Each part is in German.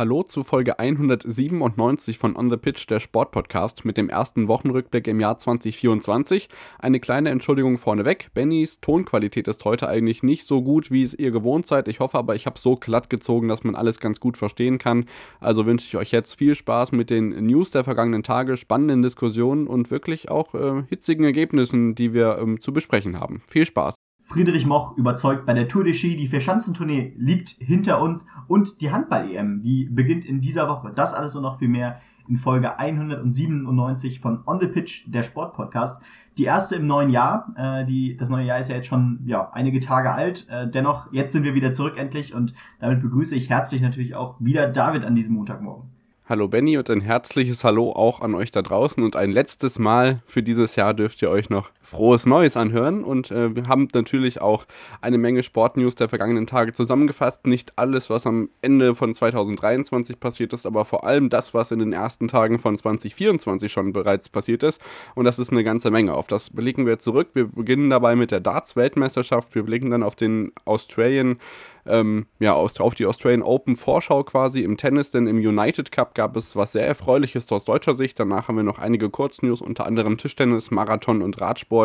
Hallo zu Folge 197 von On the Pitch, der Sportpodcast mit dem ersten Wochenrückblick im Jahr 2024. Eine kleine Entschuldigung vorneweg. Bennys Tonqualität ist heute eigentlich nicht so gut, wie es ihr gewohnt seid. Ich hoffe aber, ich habe so glatt gezogen, dass man alles ganz gut verstehen kann. Also wünsche ich euch jetzt viel Spaß mit den News der vergangenen Tage, spannenden Diskussionen und wirklich auch äh, hitzigen Ergebnissen, die wir ähm, zu besprechen haben. Viel Spaß! Friedrich Moch überzeugt bei der Tour de Ski, die Vierschanzentournee liegt hinter uns und die Handball-EM, die beginnt in dieser Woche. Das alles und noch viel mehr in Folge 197 von On the Pitch, der Sportpodcast. Die erste im neuen Jahr. Äh, die, das neue Jahr ist ja jetzt schon ja, einige Tage alt. Äh, dennoch, jetzt sind wir wieder zurück endlich und damit begrüße ich herzlich natürlich auch wieder David an diesem Montagmorgen. Hallo Benny und ein herzliches Hallo auch an euch da draußen und ein letztes Mal für dieses Jahr dürft ihr euch noch frohes Neues anhören und äh, wir haben natürlich auch eine Menge Sportnews der vergangenen Tage zusammengefasst. Nicht alles, was am Ende von 2023 passiert ist, aber vor allem das, was in den ersten Tagen von 2024 schon bereits passiert ist und das ist eine ganze Menge. Auf das blicken wir zurück. Wir beginnen dabei mit der Darts-Weltmeisterschaft. Wir blicken dann auf den Australian ähm, ja, auf die Australian Open Vorschau quasi im Tennis, denn im United Cup gab es was sehr Erfreuliches aus deutscher Sicht. Danach haben wir noch einige Kurznews, unter anderem Tischtennis, Marathon und Radsport,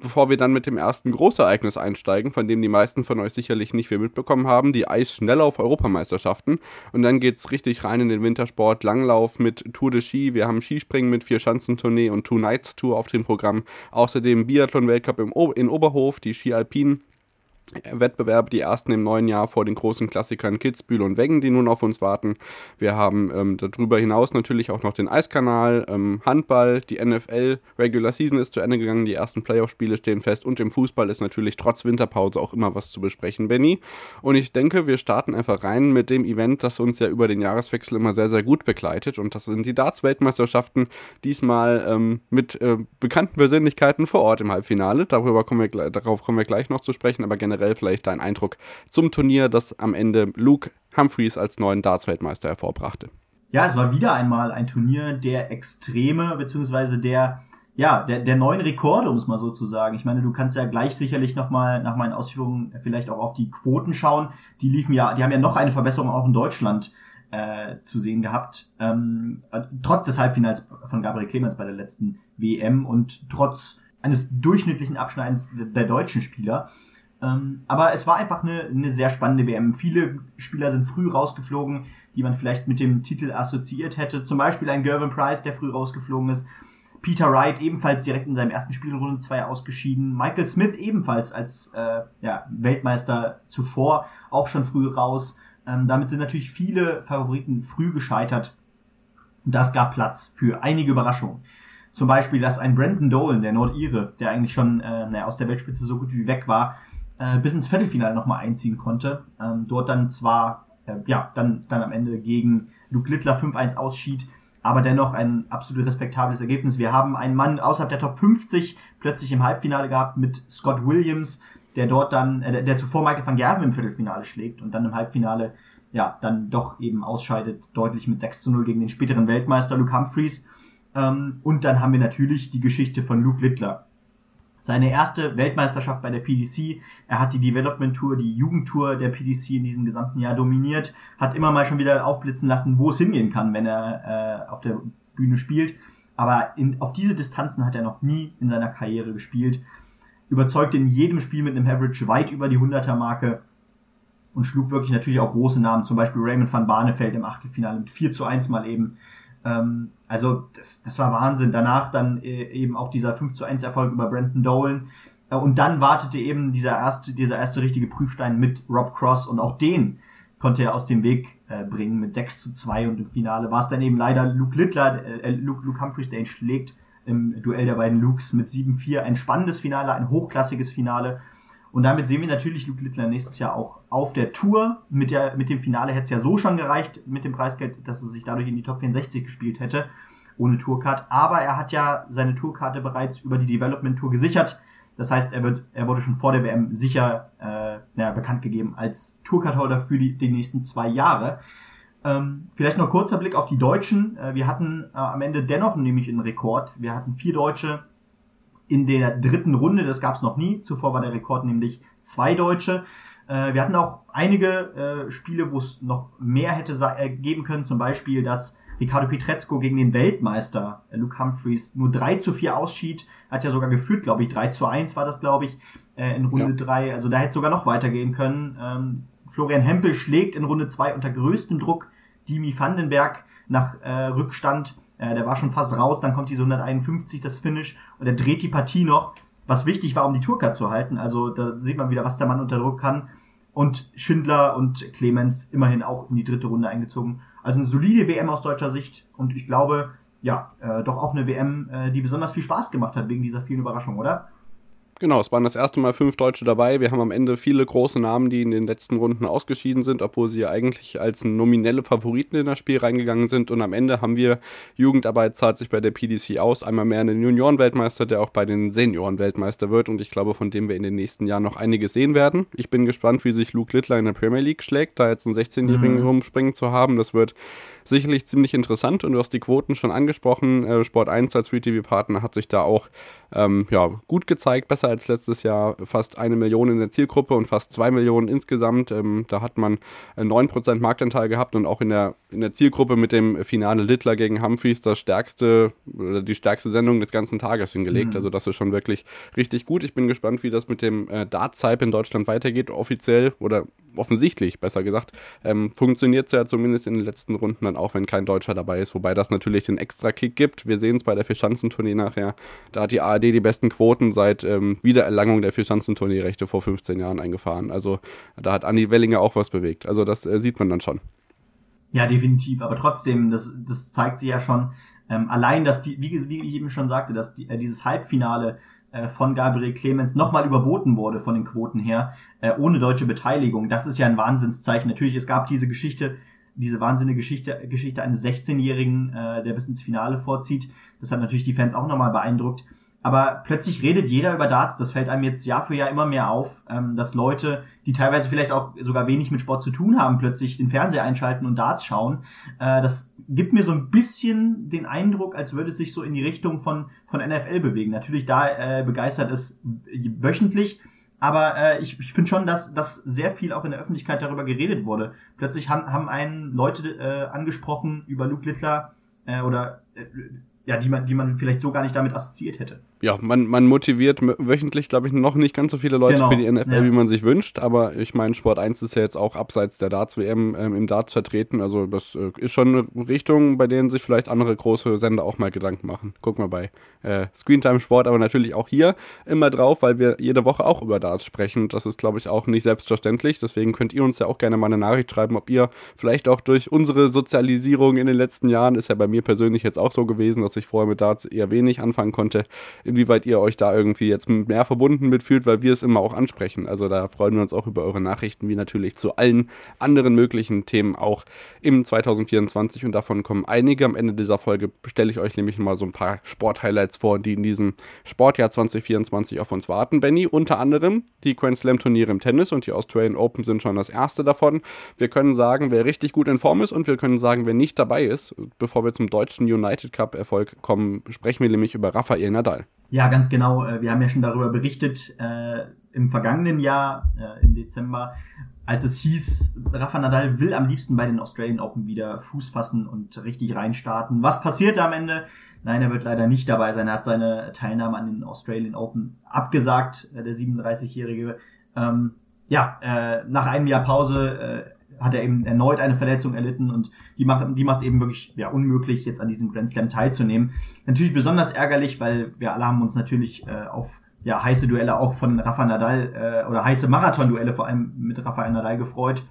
bevor wir dann mit dem ersten Großereignis einsteigen, von dem die meisten von euch sicherlich nicht viel mitbekommen haben, die Eisschnelllauf-Europameisterschaften. Und dann geht es richtig rein in den Wintersport, Langlauf mit Tour de Ski, wir haben Skispringen mit Vier-Schanzentournee und Two Nights Tour auf dem Programm. Außerdem Biathlon-Weltcup in Oberhof, die Ski Alpinen Wettbewerbe, die ersten im neuen Jahr vor den großen Klassikern Kitzbühel und Wengen, die nun auf uns warten. Wir haben ähm, darüber hinaus natürlich auch noch den Eiskanal, ähm, Handball, die NFL, Regular Season ist zu Ende gegangen, die ersten Playoff-Spiele stehen fest und im Fußball ist natürlich trotz Winterpause auch immer was zu besprechen, Benny. Und ich denke, wir starten einfach rein mit dem Event, das uns ja über den Jahreswechsel immer sehr, sehr gut begleitet und das sind die Darts-Weltmeisterschaften, diesmal ähm, mit äh, bekannten Persönlichkeiten vor Ort im Halbfinale. Darüber kommen wir, darauf kommen wir gleich noch zu sprechen, aber generell generell vielleicht dein Eindruck zum Turnier, das am Ende Luke Humphreys als neuen Darts-Weltmeister hervorbrachte. Ja, es war wieder einmal ein Turnier der Extreme, beziehungsweise der, ja, der, der neuen Rekorde, um es mal so zu sagen. Ich meine, du kannst ja gleich sicherlich nochmal nach meinen Ausführungen vielleicht auch auf die Quoten schauen. Die liefen ja, die haben ja noch eine Verbesserung auch in Deutschland äh, zu sehen gehabt. Ähm, trotz des Halbfinals von Gabriel Clemens bei der letzten WM und trotz eines durchschnittlichen Abschneidens der deutschen Spieler. Ähm, aber es war einfach eine, eine sehr spannende WM. Viele Spieler sind früh rausgeflogen, die man vielleicht mit dem Titel assoziiert hätte. Zum Beispiel ein Gervin Price, der früh rausgeflogen ist. Peter Wright ebenfalls direkt in seinem ersten Spiel Runde 2 ausgeschieden. Michael Smith ebenfalls als äh, ja, Weltmeister zuvor auch schon früh raus. Ähm, damit sind natürlich viele Favoriten früh gescheitert. Das gab Platz für einige Überraschungen. Zum Beispiel, dass ein Brandon Dolan, der Nordire, der eigentlich schon äh, naja, aus der Weltspitze so gut wie weg war, äh, bis ins Viertelfinale nochmal einziehen konnte. Ähm, dort dann zwar, äh, ja, dann, dann am Ende gegen Luke Littler 5-1 ausschied, aber dennoch ein absolut respektables Ergebnis. Wir haben einen Mann außerhalb der Top 50 plötzlich im Halbfinale gehabt mit Scott Williams, der dort dann, äh, der zuvor Michael van Gerven im Viertelfinale schlägt und dann im Halbfinale ja, dann doch eben ausscheidet, deutlich mit 6 zu 0 gegen den späteren Weltmeister Luke Humphreys. Ähm, und dann haben wir natürlich die Geschichte von Luke Littler, seine erste Weltmeisterschaft bei der PDC. Er hat die Development Tour, die Jugendtour der PDC in diesem gesamten Jahr dominiert, hat immer mal schon wieder aufblitzen lassen, wo es hingehen kann, wenn er äh, auf der Bühne spielt. Aber in, auf diese Distanzen hat er noch nie in seiner Karriere gespielt. Überzeugte in jedem Spiel mit einem Average weit über die 100er Marke und schlug wirklich natürlich auch große Namen, zum Beispiel Raymond van Barneveld im Achtelfinale mit 4 zu 1 mal eben. Ähm, also das, das war Wahnsinn. Danach dann äh, eben auch dieser 5 zu 1 Erfolg über Brandon Dolan. Äh, und dann wartete eben dieser erste, dieser erste richtige Prüfstein mit Rob Cross und auch den konnte er aus dem Weg äh, bringen mit 6 zu 2 und im Finale war es dann eben leider Luke Littler, äh, Luke, Luke Humphreys, der ihn schlägt im Duell der beiden Lukes mit 7-4. Ein spannendes Finale, ein hochklassiges Finale. Und damit sehen wir natürlich Luke Littler nächstes Jahr auch auf der Tour. Mit, der, mit dem Finale hätte es ja so schon gereicht mit dem Preisgeld, dass er sich dadurch in die Top 64 gespielt hätte, ohne Tourcard. Aber er hat ja seine Tourkarte bereits über die Development Tour gesichert. Das heißt, er wird, er wurde schon vor der WM sicher äh, ja, bekannt gegeben als Tourcard-Holder für die, die nächsten zwei Jahre. Ähm, vielleicht noch kurzer Blick auf die Deutschen. Äh, wir hatten äh, am Ende dennoch nämlich einen Rekord. Wir hatten vier Deutsche in der dritten Runde. Das gab es noch nie. Zuvor war der Rekord nämlich zwei Deutsche. Äh, wir hatten auch einige äh, Spiele, wo es noch mehr hätte äh, geben können. Zum Beispiel, dass Ricardo Pietrezco gegen den Weltmeister äh, Luke Humphreys nur 3 zu 4 ausschied. Hat ja sogar geführt, glaube ich. 3 zu 1 war das, glaube ich, äh, in Runde ja. 3. Also da hätte es sogar noch weitergehen können. Ähm, Florian Hempel schlägt in Runde 2 unter größtem Druck Dimi Vandenberg nach Rückstand. Äh, der war schon fast raus, dann kommt diese 151, das Finish, und er dreht die Partie noch, was wichtig war, um die Tourcard zu halten. Also da sieht man wieder, was der Mann unter Druck kann. Und Schindler und Clemens immerhin auch in die dritte Runde eingezogen. Also eine solide WM aus deutscher Sicht und ich glaube, ja, äh, doch auch eine WM, äh, die besonders viel Spaß gemacht hat wegen dieser vielen Überraschungen, oder? Genau, es waren das erste Mal fünf Deutsche dabei. Wir haben am Ende viele große Namen, die in den letzten Runden ausgeschieden sind, obwohl sie ja eigentlich als nominelle Favoriten in das Spiel reingegangen sind. Und am Ende haben wir Jugendarbeit zahlt sich bei der PDC aus. Einmal mehr einen Juniorenweltmeister, der auch bei den Seniorenweltmeister wird. Und ich glaube, von dem wir in den nächsten Jahren noch einiges sehen werden. Ich bin gespannt, wie sich Luke Littler in der Premier League schlägt, da jetzt einen 16-Jährigen mhm. rumspringen zu haben. Das wird sicherlich ziemlich interessant und du hast die Quoten schon angesprochen. Äh, Sport 1 als Free TV Partner hat sich da auch ähm, ja, gut gezeigt, besser als letztes Jahr. Fast eine Million in der Zielgruppe und fast zwei Millionen insgesamt. Ähm, da hat man äh, 9% Marktanteil gehabt und auch in der, in der Zielgruppe mit dem Finale Littler gegen Humphreys das stärkste oder die stärkste Sendung des ganzen Tages hingelegt. Mhm. Also das ist schon wirklich richtig gut. Ich bin gespannt, wie das mit dem äh, Darts-Hype in Deutschland weitergeht. Offiziell oder offensichtlich, besser gesagt, ähm, funktioniert es ja zumindest in den letzten Runden dann auch wenn kein Deutscher dabei ist, wobei das natürlich den extra Kick gibt. Wir sehen es bei der Vierschanzentournee nachher. Da hat die ARD die besten Quoten seit ähm, Wiedererlangung der Vierschanzentournee-Rechte vor 15 Jahren eingefahren. Also da hat Andi Wellinger auch was bewegt. Also das äh, sieht man dann schon. Ja, definitiv. Aber trotzdem, das, das zeigt sich ja schon, ähm, allein, dass die, wie, wie ich eben schon sagte, dass die, äh, dieses Halbfinale äh, von Gabriel Clemens nochmal überboten wurde von den Quoten her, äh, ohne deutsche Beteiligung. Das ist ja ein Wahnsinnszeichen. Natürlich, es gab diese Geschichte diese wahnsinnige Geschichte, Geschichte eines 16-Jährigen, äh, der bis ins Finale vorzieht. Das hat natürlich die Fans auch nochmal beeindruckt. Aber plötzlich redet jeder über Darts. Das fällt einem jetzt Jahr für Jahr immer mehr auf, ähm, dass Leute, die teilweise vielleicht auch sogar wenig mit Sport zu tun haben, plötzlich den Fernseher einschalten und Darts schauen. Äh, das gibt mir so ein bisschen den Eindruck, als würde es sich so in die Richtung von, von NFL bewegen. Natürlich da äh, begeistert es wöchentlich, aber äh, ich, ich finde schon, dass, dass sehr viel auch in der Öffentlichkeit darüber geredet wurde. Plötzlich haben, haben einen Leute äh, angesprochen über Luke Littler äh, oder äh, ja, die man, die man vielleicht so gar nicht damit assoziiert hätte ja, man, man motiviert wöchentlich, glaube ich, noch nicht ganz so viele Leute genau. für die NFL, ja. wie man sich wünscht. Aber ich meine, Sport 1 ist ja jetzt auch abseits der Darts-WM ähm, im Darts vertreten. Also das äh, ist schon eine Richtung, bei denen sich vielleicht andere große Sender auch mal Gedanken machen. Guck mal bei äh, Screentime Sport, aber natürlich auch hier immer drauf, weil wir jede Woche auch über Darts sprechen. Das ist, glaube ich, auch nicht selbstverständlich. Deswegen könnt ihr uns ja auch gerne mal eine Nachricht schreiben, ob ihr vielleicht auch durch unsere Sozialisierung in den letzten Jahren, ist ja bei mir persönlich jetzt auch so gewesen, dass ich vorher mit Darts eher wenig anfangen konnte, inwieweit ihr euch da irgendwie jetzt mehr verbunden mitfühlt, weil wir es immer auch ansprechen. Also da freuen wir uns auch über eure Nachrichten, wie natürlich zu allen anderen möglichen Themen auch im 2024 und davon kommen einige. Am Ende dieser Folge stelle ich euch nämlich mal so ein paar Sport-Highlights vor, die in diesem Sportjahr 2024 auf uns warten. Benny, unter anderem die Grand Slam Turniere im Tennis und die Australian Open sind schon das erste davon. Wir können sagen, wer richtig gut in Form ist und wir können sagen, wer nicht dabei ist. Bevor wir zum deutschen United Cup Erfolg kommen, sprechen wir nämlich über Rafael Nadal. Ja, ganz genau. Äh, wir haben ja schon darüber berichtet äh, im vergangenen Jahr, äh, im Dezember, als es hieß, Rafa Nadal will am liebsten bei den Australian Open wieder Fuß fassen und richtig reinstarten. Was passierte am Ende? Nein, er wird leider nicht dabei sein. Er hat seine Teilnahme an den Australian Open abgesagt, äh, der 37-Jährige. Ähm, ja, äh, nach einem Jahr Pause äh, hat er eben erneut eine Verletzung erlitten und die macht die macht es eben wirklich ja, unmöglich, jetzt an diesem Grand Slam teilzunehmen. Natürlich besonders ärgerlich, weil wir alle haben uns natürlich äh, auf ja, heiße Duelle auch von Rafa Nadal äh, oder heiße Marathon-Duelle vor allem mit Rafael Nadal gefreut.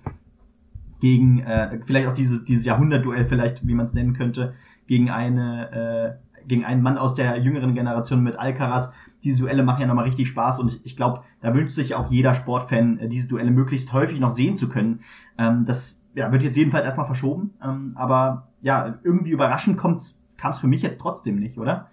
Gegen äh, vielleicht auch dieses, dieses Jahrhundert-Duell, vielleicht, wie man es nennen könnte, gegen eine äh, gegen einen Mann aus der jüngeren Generation mit Alcaraz, diese Duelle machen ja nochmal richtig Spaß und ich, ich glaube, da wünscht sich auch jeder Sportfan, äh, diese Duelle möglichst häufig noch sehen zu können. Ähm, das ja, wird jetzt jedenfalls erstmal verschoben, ähm, aber ja, irgendwie überraschend kam es für mich jetzt trotzdem nicht, oder?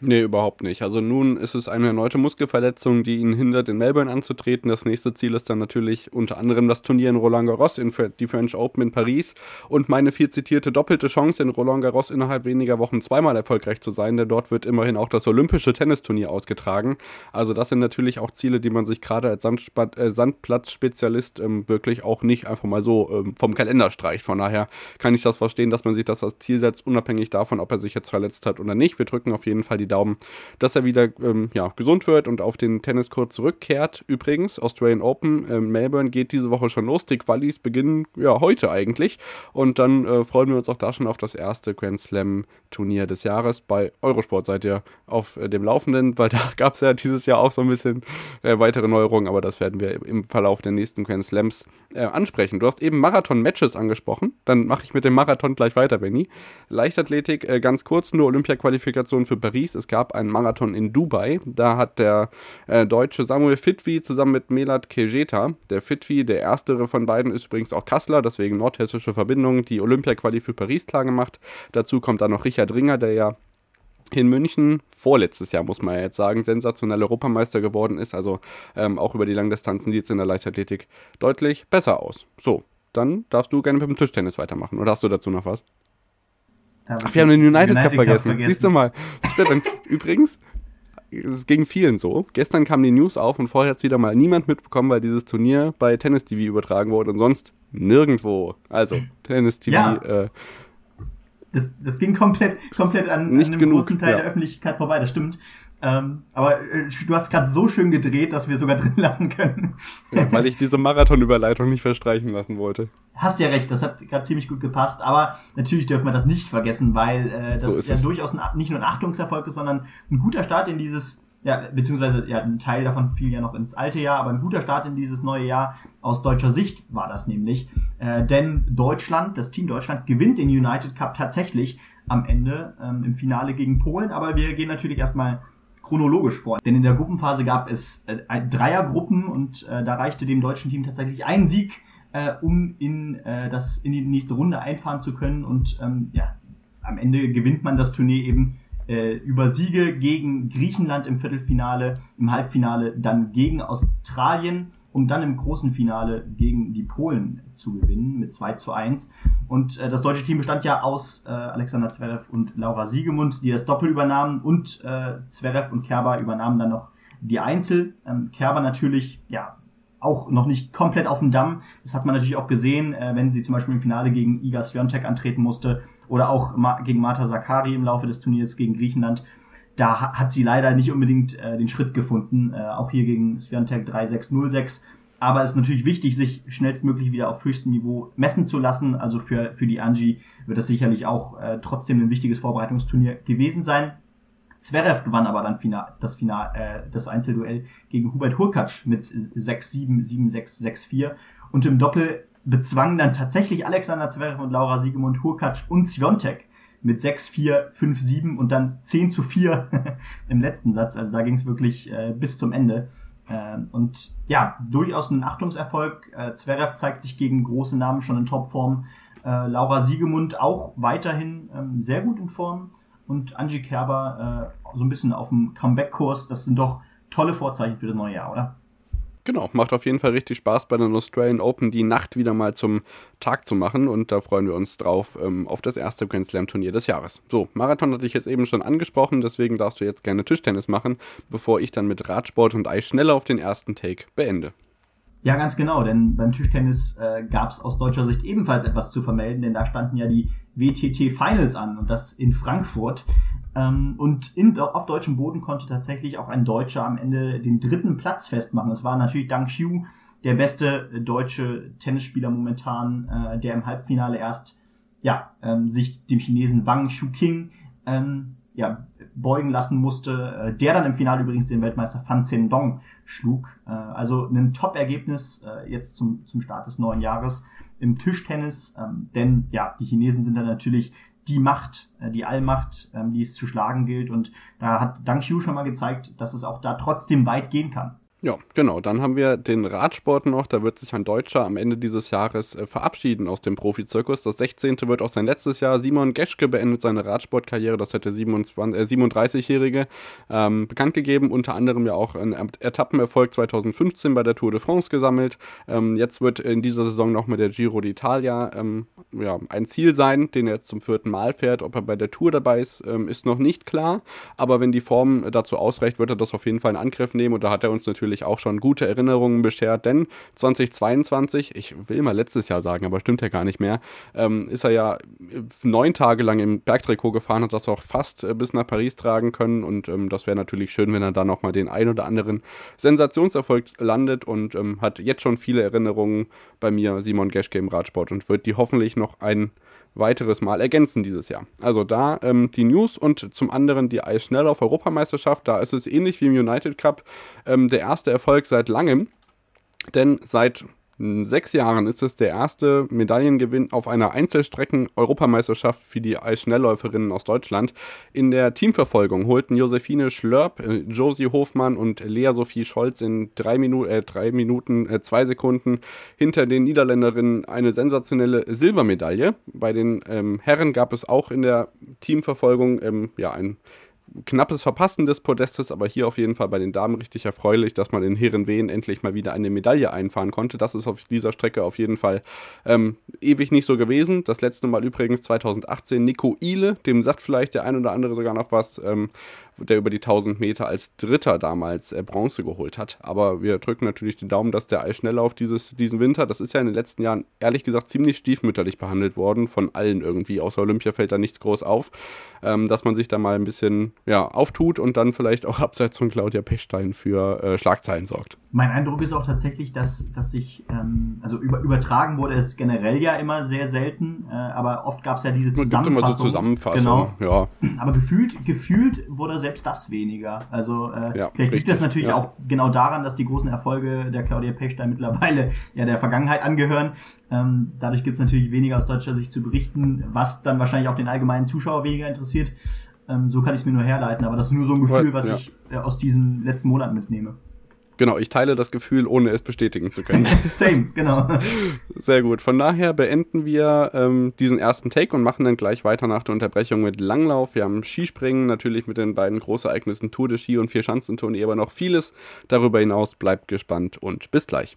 Nee, überhaupt nicht. Also nun ist es eine erneute Muskelverletzung, die ihn hindert, in Melbourne anzutreten. Das nächste Ziel ist dann natürlich unter anderem das Turnier in Roland Garros, in die French Open in Paris und meine viel zitierte doppelte Chance in Roland Garros innerhalb weniger Wochen zweimal erfolgreich zu sein, denn dort wird immerhin auch das olympische Tennisturnier ausgetragen. Also das sind natürlich auch Ziele, die man sich gerade als äh, Sandplatzspezialist ähm, wirklich auch nicht einfach mal so ähm, vom Kalender streicht. Von daher kann ich das verstehen, dass man sich das als Ziel setzt, unabhängig davon, ob er sich jetzt verletzt hat oder nicht. Wir drücken auf jeden Fall die Daumen, dass er wieder ähm, ja, gesund wird und auf den Tenniscourt zurückkehrt. Übrigens, Australian Open äh, Melbourne geht diese Woche schon los. Die Qualis beginnen ja heute eigentlich. Und dann äh, freuen wir uns auch da schon auf das erste Grand Slam Turnier des Jahres. Bei Eurosport seid ihr auf äh, dem Laufenden, weil da gab es ja dieses Jahr auch so ein bisschen äh, weitere Neuerungen, aber das werden wir im Verlauf der nächsten Grand Slams äh, ansprechen. Du hast eben Marathon-Matches angesprochen. Dann mache ich mit dem Marathon gleich weiter, Benny. Leichtathletik, äh, ganz kurz, nur Olympia-Qualifikation für Paris. Es gab einen Marathon in Dubai. Da hat der äh, deutsche Samuel Fitwi zusammen mit Melat Kejeta, der Fitwi, der erstere von beiden, ist übrigens auch Kassler, deswegen nordhessische Verbindung, die Olympia-Quali für Paris klar gemacht. Dazu kommt dann noch Richard Ringer, der ja in München vorletztes Jahr, muss man ja jetzt sagen, sensationell Europameister geworden ist. Also ähm, auch über die Langdistanzen sieht es in der Leichtathletik deutlich besser aus. So, dann darfst du gerne mit dem Tischtennis weitermachen. Oder hast du dazu noch was? Ach, wir haben den United, United Cup, vergessen. vergessen. Siehst du mal. Siehst du denn? Übrigens, es ging vielen so. Gestern kam die News auf und vorher hat es wieder mal niemand mitbekommen, weil dieses Turnier bei Tennis TV übertragen wurde und sonst nirgendwo. Also, Tennis TV. Ja. Äh, das, das ging komplett, komplett an, an einem genug, großen Teil ja. der Öffentlichkeit vorbei, das stimmt. Ähm, aber äh, du hast gerade so schön gedreht, dass wir sogar drin lassen können. Ja, weil ich diese Marathonüberleitung nicht verstreichen lassen wollte. Hast ja recht, das hat gerade ziemlich gut gepasst. Aber natürlich dürfen wir das nicht vergessen, weil äh, das so ja es. durchaus ein, nicht nur ein Achtungserfolg ist, sondern ein guter Start in dieses ja, beziehungsweise ja, ein Teil davon fiel ja noch ins alte Jahr, aber ein guter Start in dieses neue Jahr aus deutscher Sicht war das nämlich. Äh, denn Deutschland, das Team Deutschland, gewinnt den United Cup tatsächlich am Ende ähm, im Finale gegen Polen, aber wir gehen natürlich erstmal chronologisch vor. Denn in der Gruppenphase gab es äh, Dreiergruppen und äh, da reichte dem deutschen Team tatsächlich ein Sieg, äh, um in, äh, das, in die nächste Runde einfahren zu können. Und ähm, ja, am Ende gewinnt man das Turnier eben äh, über Siege gegen Griechenland im Viertelfinale, im Halbfinale dann gegen Australien um dann im großen Finale gegen die Polen zu gewinnen mit 2 zu 1. Und äh, das deutsche Team bestand ja aus äh, Alexander Zverev und Laura Siegemund, die das Doppel übernahmen und äh, Zverev und Kerber übernahmen dann noch die Einzel. Ähm, Kerber natürlich, ja, auch noch nicht komplett auf dem Damm. Das hat man natürlich auch gesehen, äh, wenn sie zum Beispiel im Finale gegen Iga Swiatek antreten musste oder auch ma gegen Marta Zakari im Laufe des Turniers gegen Griechenland da hat sie leider nicht unbedingt äh, den Schritt gefunden, äh, auch hier gegen Sviantec 3606. Aber es ist natürlich wichtig, sich schnellstmöglich wieder auf höchstem Niveau messen zu lassen. Also für, für die Angie wird das sicherlich auch äh, trotzdem ein wichtiges Vorbereitungsturnier gewesen sein. Zverev gewann aber dann final, das, final, äh, das Einzelduell gegen Hubert Hurkacz mit 6-7, 7-6, 6-4. Und im Doppel bezwangen dann tatsächlich Alexander Zverev und Laura Siegemund Hurkacz und Sviontek mit 6, 4, 5, 7 und dann 10 zu 4 im letzten Satz. Also da ging es wirklich äh, bis zum Ende. Äh, und ja, durchaus ein Achtungserfolg. Äh, Zverev zeigt sich gegen große Namen schon in Topform. Äh, Laura Siegemund auch weiterhin ähm, sehr gut in Form. Und Angie Kerber äh, so ein bisschen auf dem Comeback-Kurs. Das sind doch tolle Vorzeichen für das neue Jahr, oder? Genau, macht auf jeden Fall richtig Spaß bei den Australian Open die Nacht wieder mal zum Tag zu machen und da freuen wir uns drauf ähm, auf das erste Grand Slam Turnier des Jahres. So, Marathon hatte ich jetzt eben schon angesprochen, deswegen darfst du jetzt gerne Tischtennis machen, bevor ich dann mit Radsport und Eis schneller auf den ersten Take beende. Ja, ganz genau, denn beim Tischtennis äh, gab es aus deutscher Sicht ebenfalls etwas zu vermelden, denn da standen ja die WTT Finals an und das in Frankfurt. Ähm, und in, auf deutschem Boden konnte tatsächlich auch ein Deutscher am Ende den dritten Platz festmachen. Das war natürlich Dang Xiu, der beste deutsche Tennisspieler momentan, äh, der im Halbfinale erst ja, ähm, sich dem Chinesen Wang Shuqing ähm, ja, beugen lassen musste, äh, der dann im Finale übrigens den Weltmeister Fan Zhendong schlug. Äh, also ein Top-Ergebnis äh, jetzt zum, zum Start des neuen Jahres im Tischtennis, ähm, denn ja, die Chinesen sind dann natürlich die Macht, äh, die Allmacht, ähm, die es zu schlagen gilt. Und da hat Dang Xiu schon mal gezeigt, dass es auch da trotzdem weit gehen kann. Ja, genau. Dann haben wir den Radsport noch. Da wird sich ein Deutscher am Ende dieses Jahres äh, verabschieden aus dem Profizirkus. Das 16. wird auch sein letztes Jahr. Simon Geschke beendet seine Radsportkarriere. Das 27, äh, 37-Jährige ähm, bekannt gegeben. Unter anderem ja auch einen Etappenerfolg 2015 bei der Tour de France gesammelt. Ähm, jetzt wird in dieser Saison noch mit der Giro d'Italia ähm, ja, ein Ziel sein, den er jetzt zum vierten Mal fährt. Ob er bei der Tour dabei ist, ähm, ist noch nicht klar. Aber wenn die Form dazu ausreicht, wird er das auf jeden Fall in Angriff nehmen. Und da hat er uns natürlich natürlich auch schon gute Erinnerungen beschert, denn 2022, ich will mal letztes Jahr sagen, aber stimmt ja gar nicht mehr, ähm, ist er ja neun Tage lang im Bergtrikot gefahren, hat das auch fast äh, bis nach Paris tragen können und ähm, das wäre natürlich schön, wenn er da nochmal den ein oder anderen Sensationserfolg landet und ähm, hat jetzt schon viele Erinnerungen bei mir, Simon Geschke im Radsport und wird die hoffentlich noch ein weiteres Mal ergänzen dieses Jahr. Also da ähm, die News und zum anderen die Eisschnelllauf-Europameisterschaft. Da ist es ähnlich wie im United Cup ähm, der erste Erfolg seit langem. Denn seit sechs Jahren ist es der erste Medaillengewinn auf einer Einzelstrecken-Europameisterschaft für die Eisschnellläuferinnen aus Deutschland. In der Teamverfolgung holten Josephine Schlörp, äh, Josie Hofmann und Lea Sophie Scholz in drei, Minu äh, drei Minuten, äh, zwei Sekunden hinter den Niederländerinnen eine sensationelle Silbermedaille. Bei den ähm, Herren gab es auch in der Teamverfolgung ähm, ja, ein knappes Verpassen des Podestes, aber hier auf jeden Fall bei den Damen richtig erfreulich, dass man in Herenwehen endlich mal wieder eine Medaille einfahren konnte. Das ist auf dieser Strecke auf jeden Fall ähm, ewig nicht so gewesen. Das letzte Mal übrigens 2018 Nico Ile, dem sagt vielleicht der ein oder andere sogar noch was. Ähm, der über die 1000 Meter als Dritter damals äh, Bronze geholt hat. Aber wir drücken natürlich den Daumen, dass der Eisschnelllauf dieses, diesen Winter, das ist ja in den letzten Jahren ehrlich gesagt ziemlich stiefmütterlich behandelt worden, von allen irgendwie. Außer Olympia fällt da nichts groß auf, ähm, dass man sich da mal ein bisschen ja, auftut und dann vielleicht auch abseits von Claudia Pechstein für äh, Schlagzeilen sorgt. Mein Eindruck ist auch tatsächlich, dass, dass sich, ähm, also über, übertragen wurde es generell ja immer sehr selten, äh, aber oft gab es ja diese Zusammenfassung. Immer so Zusammenfassung, genau. ja. Aber gefühlt, gefühlt wurde selbst das weniger. Also äh, ja, vielleicht liegt das natürlich ja. auch genau daran, dass die großen Erfolge der Claudia Pechstein mittlerweile ja der Vergangenheit angehören. Ähm, dadurch gibt es natürlich weniger aus deutscher Sicht zu berichten, was dann wahrscheinlich auch den allgemeinen Zuschauer weniger interessiert. Ähm, so kann ich es mir nur herleiten, aber das ist nur so ein Gefühl, was ja. ich äh, aus diesen letzten Monaten mitnehme. Genau, ich teile das Gefühl, ohne es bestätigen zu können. Same, genau. Sehr gut. Von daher beenden wir ähm, diesen ersten Take und machen dann gleich weiter nach der Unterbrechung mit Langlauf. Wir haben Skispringen, natürlich mit den beiden Großereignissen Tour de Ski und Vier-Schanzentournee, aber noch vieles darüber hinaus. Bleibt gespannt und bis gleich.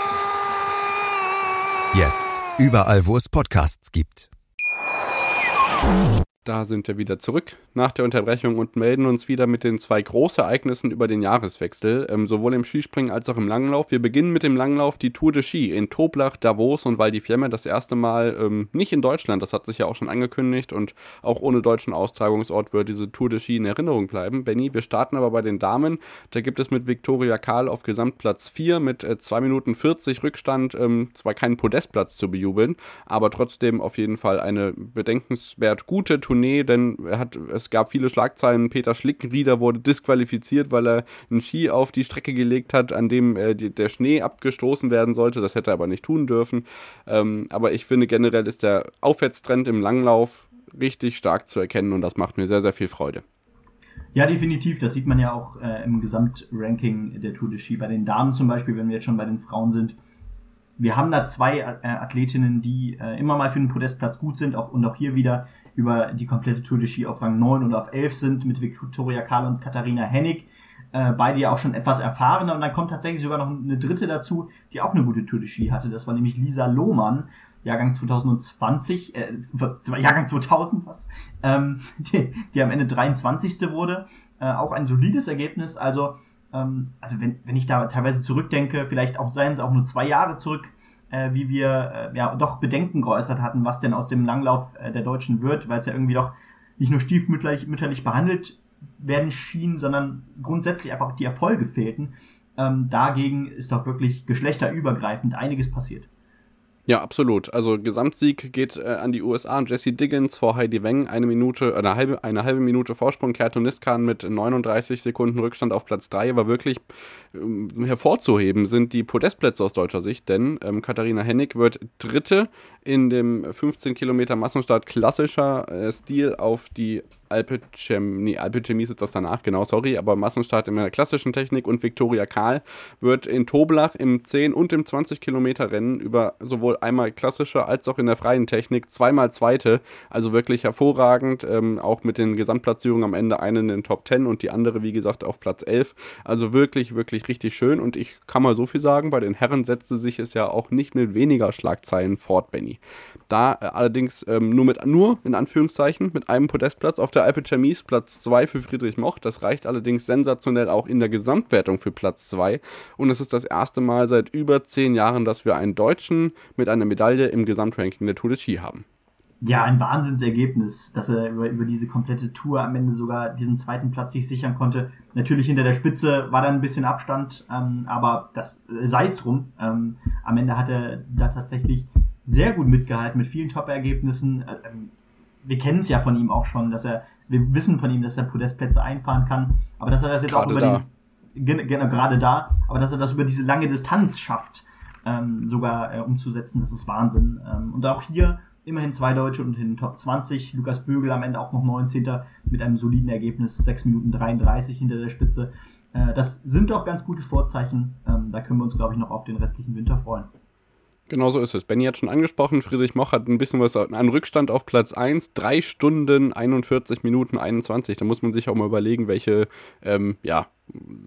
Jetzt. Überall, wo es Podcasts gibt. Da sind wir wieder zurück nach der Unterbrechung und melden uns wieder mit den zwei Großereignissen über den Jahreswechsel, ähm, sowohl im Skispringen als auch im Langlauf. Wir beginnen mit dem Langlauf, die Tour de Ski in Toblach, Davos und Val di Fiemme das erste Mal ähm, nicht in Deutschland, das hat sich ja auch schon angekündigt und auch ohne deutschen Austragungsort wird diese Tour de Ski in Erinnerung bleiben. Benny, wir starten aber bei den Damen, da gibt es mit Viktoria Karl auf Gesamtplatz 4 mit äh, 2 Minuten 40 Rückstand ähm, zwar keinen Podestplatz zu bejubeln, aber trotzdem auf jeden Fall eine bedenkenswert gute Tour Tournee, denn er hat, es gab viele Schlagzeilen. Peter Schlickenrieder wurde disqualifiziert, weil er einen Ski auf die Strecke gelegt hat, an dem äh, die, der Schnee abgestoßen werden sollte. Das hätte er aber nicht tun dürfen. Ähm, aber ich finde generell ist der Aufwärtstrend im Langlauf richtig stark zu erkennen und das macht mir sehr, sehr viel Freude. Ja, definitiv. Das sieht man ja auch äh, im Gesamtranking der Tour de Ski. Bei den Damen zum Beispiel, wenn wir jetzt schon bei den Frauen sind. Wir haben da zwei äh, Athletinnen, die äh, immer mal für den Podestplatz gut sind auch, und auch hier wieder über die komplette Tour de Ski auf Rang 9 und auf 11 sind mit Viktoria Karl und Katharina Hennig. Äh, beide ja auch schon etwas erfahrener und dann kommt tatsächlich sogar noch eine dritte dazu, die auch eine gute Tour de Ski hatte. Das war nämlich Lisa Lohmann, Jahrgang 2020, äh, Jahrgang 2000 was, ähm, die, die am Ende 23. wurde. Äh, auch ein solides Ergebnis. Also, ähm, also wenn, wenn ich da teilweise zurückdenke, vielleicht auch seien es auch nur zwei Jahre zurück, äh, wie wir äh, ja doch Bedenken geäußert hatten, was denn aus dem Langlauf äh, der Deutschen wird, weil es ja irgendwie doch nicht nur stiefmütterlich mütterlich behandelt werden schien, sondern grundsätzlich einfach die Erfolge fehlten. Ähm, dagegen ist doch wirklich geschlechterübergreifend einiges passiert. Ja, absolut. Also Gesamtsieg geht äh, an die USA und Jesse Diggins vor Heidi Weng. Eine Minute, eine halbe, eine halbe Minute Vorsprung. Kerto Niskan mit 39 Sekunden Rückstand auf Platz 3 war wirklich ähm, hervorzuheben, sind die Podestplätze aus deutscher Sicht, denn ähm, Katharina Hennig wird Dritte in dem 15 Kilometer Massenstart klassischer äh, Stil auf die Alpe Cem, nee, Alpe Chemise ist das danach, genau, sorry, aber Massenstart in der klassischen Technik und Viktoria Karl wird in Toblach im 10 und im 20 Kilometer Rennen über sowohl einmal klassische als auch in der freien Technik zweimal Zweite, also wirklich hervorragend, ähm, auch mit den Gesamtplatzierungen am Ende eine in den Top 10 und die andere, wie gesagt, auf Platz 11, also wirklich, wirklich richtig schön und ich kann mal so viel sagen, bei den Herren setzte sich es ja auch nicht mit weniger Schlagzeilen fort, Benny. Da äh, allerdings ähm, nur mit, nur in Anführungszeichen, mit einem Podestplatz. Auf der Alpe Chemise Platz 2 für Friedrich Moch. Das reicht allerdings sensationell auch in der Gesamtwertung für Platz 2. Und es ist das erste Mal seit über zehn Jahren, dass wir einen Deutschen mit einer Medaille im Gesamtranking der Tour de Ski haben. Ja, ein Wahnsinnsergebnis, dass er über, über diese komplette Tour am Ende sogar diesen zweiten Platz sich sichern konnte. Natürlich hinter der Spitze war dann ein bisschen Abstand, ähm, aber das äh, sei es drum. Ähm, am Ende hat er da tatsächlich sehr gut mitgehalten mit vielen Top-Ergebnissen. Äh, ähm, wir kennen es ja von ihm auch schon, dass er, wir wissen von ihm, dass er Podestplätze einfahren kann, aber dass er das jetzt gerade auch über da. den, genau, gerade da, aber dass er das über diese lange Distanz schafft, ähm, sogar äh, umzusetzen, das ist Wahnsinn. Ähm, und auch hier immerhin zwei Deutsche und in den Top 20. Lukas Bögel am Ende auch noch 19. mit einem soliden Ergebnis, 6 Minuten 33 hinter der Spitze. Äh, das sind doch ganz gute Vorzeichen. Ähm, da können wir uns, glaube ich, noch auf den restlichen Winter freuen. Genau so ist es. Benny hat schon angesprochen, Friedrich Moch hat ein bisschen was an Rückstand auf Platz 1. Drei Stunden, 41 Minuten, 21. Da muss man sich auch mal überlegen, welche ähm, ja,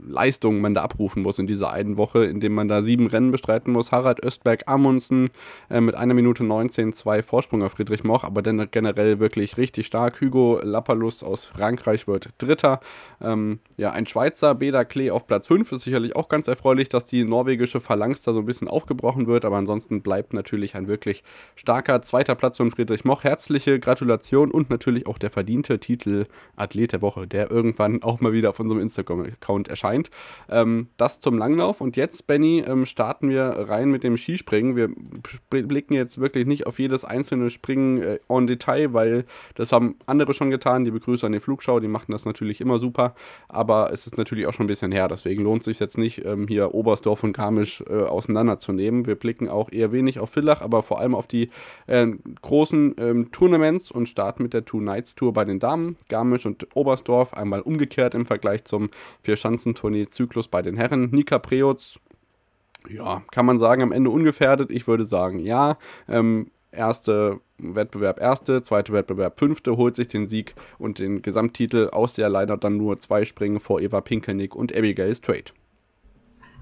Leistungen man da abrufen muss in dieser einen Woche, in dem man da sieben Rennen bestreiten muss. Harald Östberg Amundsen äh, mit einer Minute 19, zwei Vorsprung auf Friedrich Moch, aber dann generell wirklich richtig stark. Hugo Lapalus aus Frankreich wird Dritter. Ähm, ja, ein Schweizer, Beda Klee auf Platz 5 ist sicherlich auch ganz erfreulich, dass die norwegische Phalanx da so ein bisschen aufgebrochen wird, aber ansonsten bleibt natürlich ein wirklich starker zweiter Platz von Friedrich Moch. Herzliche Gratulation und natürlich auch der verdiente Titel Athlet der Woche, der irgendwann auch mal wieder auf unserem Instagram-Account Account erscheint. Ähm, das zum Langlauf. Und jetzt, Benny, ähm, starten wir rein mit dem Skispringen. Wir blicken jetzt wirklich nicht auf jedes einzelne Springen äh, en Detail, weil das haben andere schon getan. Die Begrüße an die Flugschau, die machten das natürlich immer super. Aber es ist natürlich auch schon ein bisschen her. Deswegen lohnt es sich jetzt nicht, ähm, hier Oberstdorf und Garmisch äh, auseinanderzunehmen. Wir blicken auch eher wenig auf Villach, aber vor allem auf die äh, großen ähm, Tournaments und starten mit der Two Nights Tour bei den Damen. Garmisch und Oberstdorf einmal umgekehrt im Vergleich zum vier Schanzentournee-Zyklus bei den Herren. Nika Preutz, ja, kann man sagen, am Ende ungefährdet. Ich würde sagen, ja. Ähm, erste Wettbewerb erste, zweite Wettbewerb fünfte, holt sich den Sieg und den Gesamttitel aus der leider dann nur zwei Springen vor Eva Pinkelnick und Abigail Strait.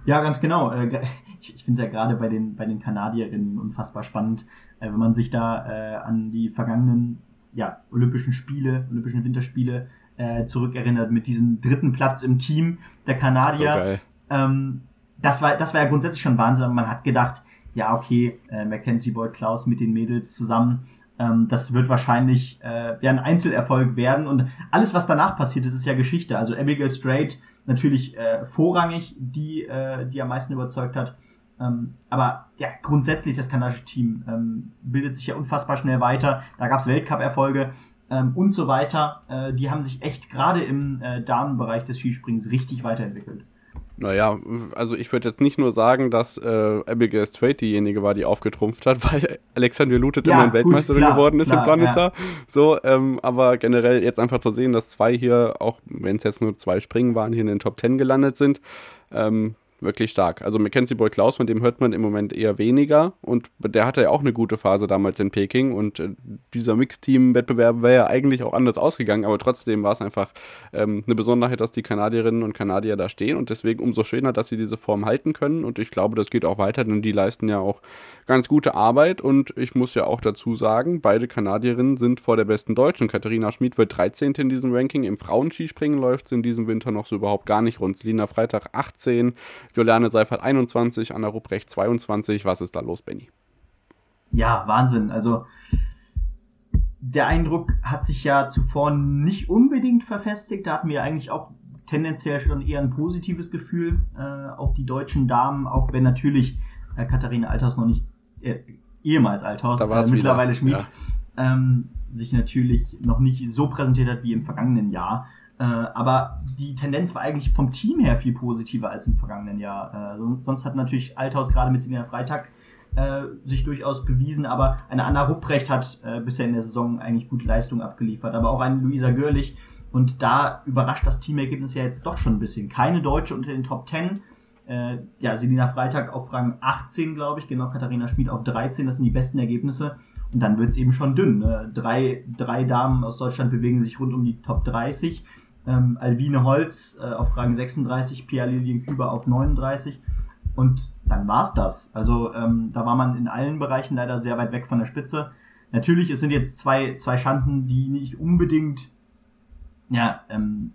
Ja, ganz genau. Äh, ich finde es ja gerade bei den, bei den Kanadierinnen unfassbar spannend, äh, wenn man sich da äh, an die vergangenen ja, Olympischen Spiele, Olympischen Winterspiele äh, zurückerinnert mit diesem dritten Platz im Team der Kanadier. So ähm, das war, das war ja grundsätzlich schon Wahnsinn. Man hat gedacht, ja, okay, äh, Mackenzie Boyd Klaus mit den Mädels zusammen, ähm, das wird wahrscheinlich äh, ja, ein Einzelerfolg werden. Und alles, was danach passiert ist, ist ja Geschichte. Also Abigail Strait natürlich äh, vorrangig, die, äh, die am meisten überzeugt hat. Ähm, aber ja, grundsätzlich das kanadische Team ähm, bildet sich ja unfassbar schnell weiter. Da gab es Weltcup-Erfolge ähm, und so weiter. Äh, die haben sich echt gerade im äh, Damenbereich des Skisprings richtig weiterentwickelt. Naja, also ich würde jetzt nicht nur sagen, dass äh, Abigail Strait diejenige war, die aufgetrumpft hat, weil Alexandria Lutet ja, immerhin Weltmeisterin klar, geworden ist klar, in Planitzer. Ja. So, ähm, aber generell jetzt einfach zu sehen, dass zwei hier, auch wenn es jetzt nur zwei Springen waren, hier in den Top Ten gelandet sind, ähm, wirklich stark. Also Mackenzie Boyd Klaus, von dem hört man im Moment eher weniger und der hatte ja auch eine gute Phase damals in Peking und äh, dieser Mixteam-Wettbewerb wäre ja eigentlich auch anders ausgegangen, aber trotzdem war es einfach ähm, eine Besonderheit, dass die Kanadierinnen und Kanadier da stehen und deswegen umso schöner, dass sie diese Form halten können und ich glaube, das geht auch weiter, denn die leisten ja auch ganz gute Arbeit und ich muss ja auch dazu sagen, beide Kanadierinnen sind vor der besten Deutschen. Katharina Schmid wird 13. in diesem Ranking, im Frauenskispringen läuft es in diesem Winter noch so überhaupt gar nicht rund. Lina Freitag 18, Juliane Seifert 21, Anna Rupprecht 22. Was ist da los, Benny? Ja, Wahnsinn. Also der Eindruck hat sich ja zuvor nicht unbedingt verfestigt. Da hatten wir eigentlich auch tendenziell schon eher ein positives Gefühl äh, auf die deutschen Damen, auch wenn natürlich äh, Katharina Althaus noch nicht, äh, ehemals Althaus, äh, mittlerweile Schmied, ja. ähm, sich natürlich noch nicht so präsentiert hat wie im vergangenen Jahr. Äh, aber die Tendenz war eigentlich vom Team her viel positiver als im vergangenen Jahr. Äh, sonst hat natürlich Althaus gerade mit Silja Freitag äh, sich durchaus bewiesen, aber eine Anna Rupprecht hat äh, bisher in der Saison eigentlich gute Leistung abgeliefert, aber auch eine Luisa Görlich. Und da überrascht das Teamergebnis ja jetzt doch schon ein bisschen. Keine Deutsche unter den Top 10. Äh, ja, Selina Freitag auf Rang 18, glaube ich, genau, Katharina Schmid auf 13, das sind die besten Ergebnisse. Und dann wird's eben schon dünn. Ne? Drei, drei Damen aus Deutschland bewegen sich rund um die Top 30. Ähm, Alvine Holz äh, auf Rang 36, Pia Lilien Küber auf 39. Und dann war's das. Also ähm, da war man in allen Bereichen leider sehr weit weg von der Spitze. Natürlich, es sind jetzt zwei, zwei Chancen, die nicht unbedingt ja, ähm,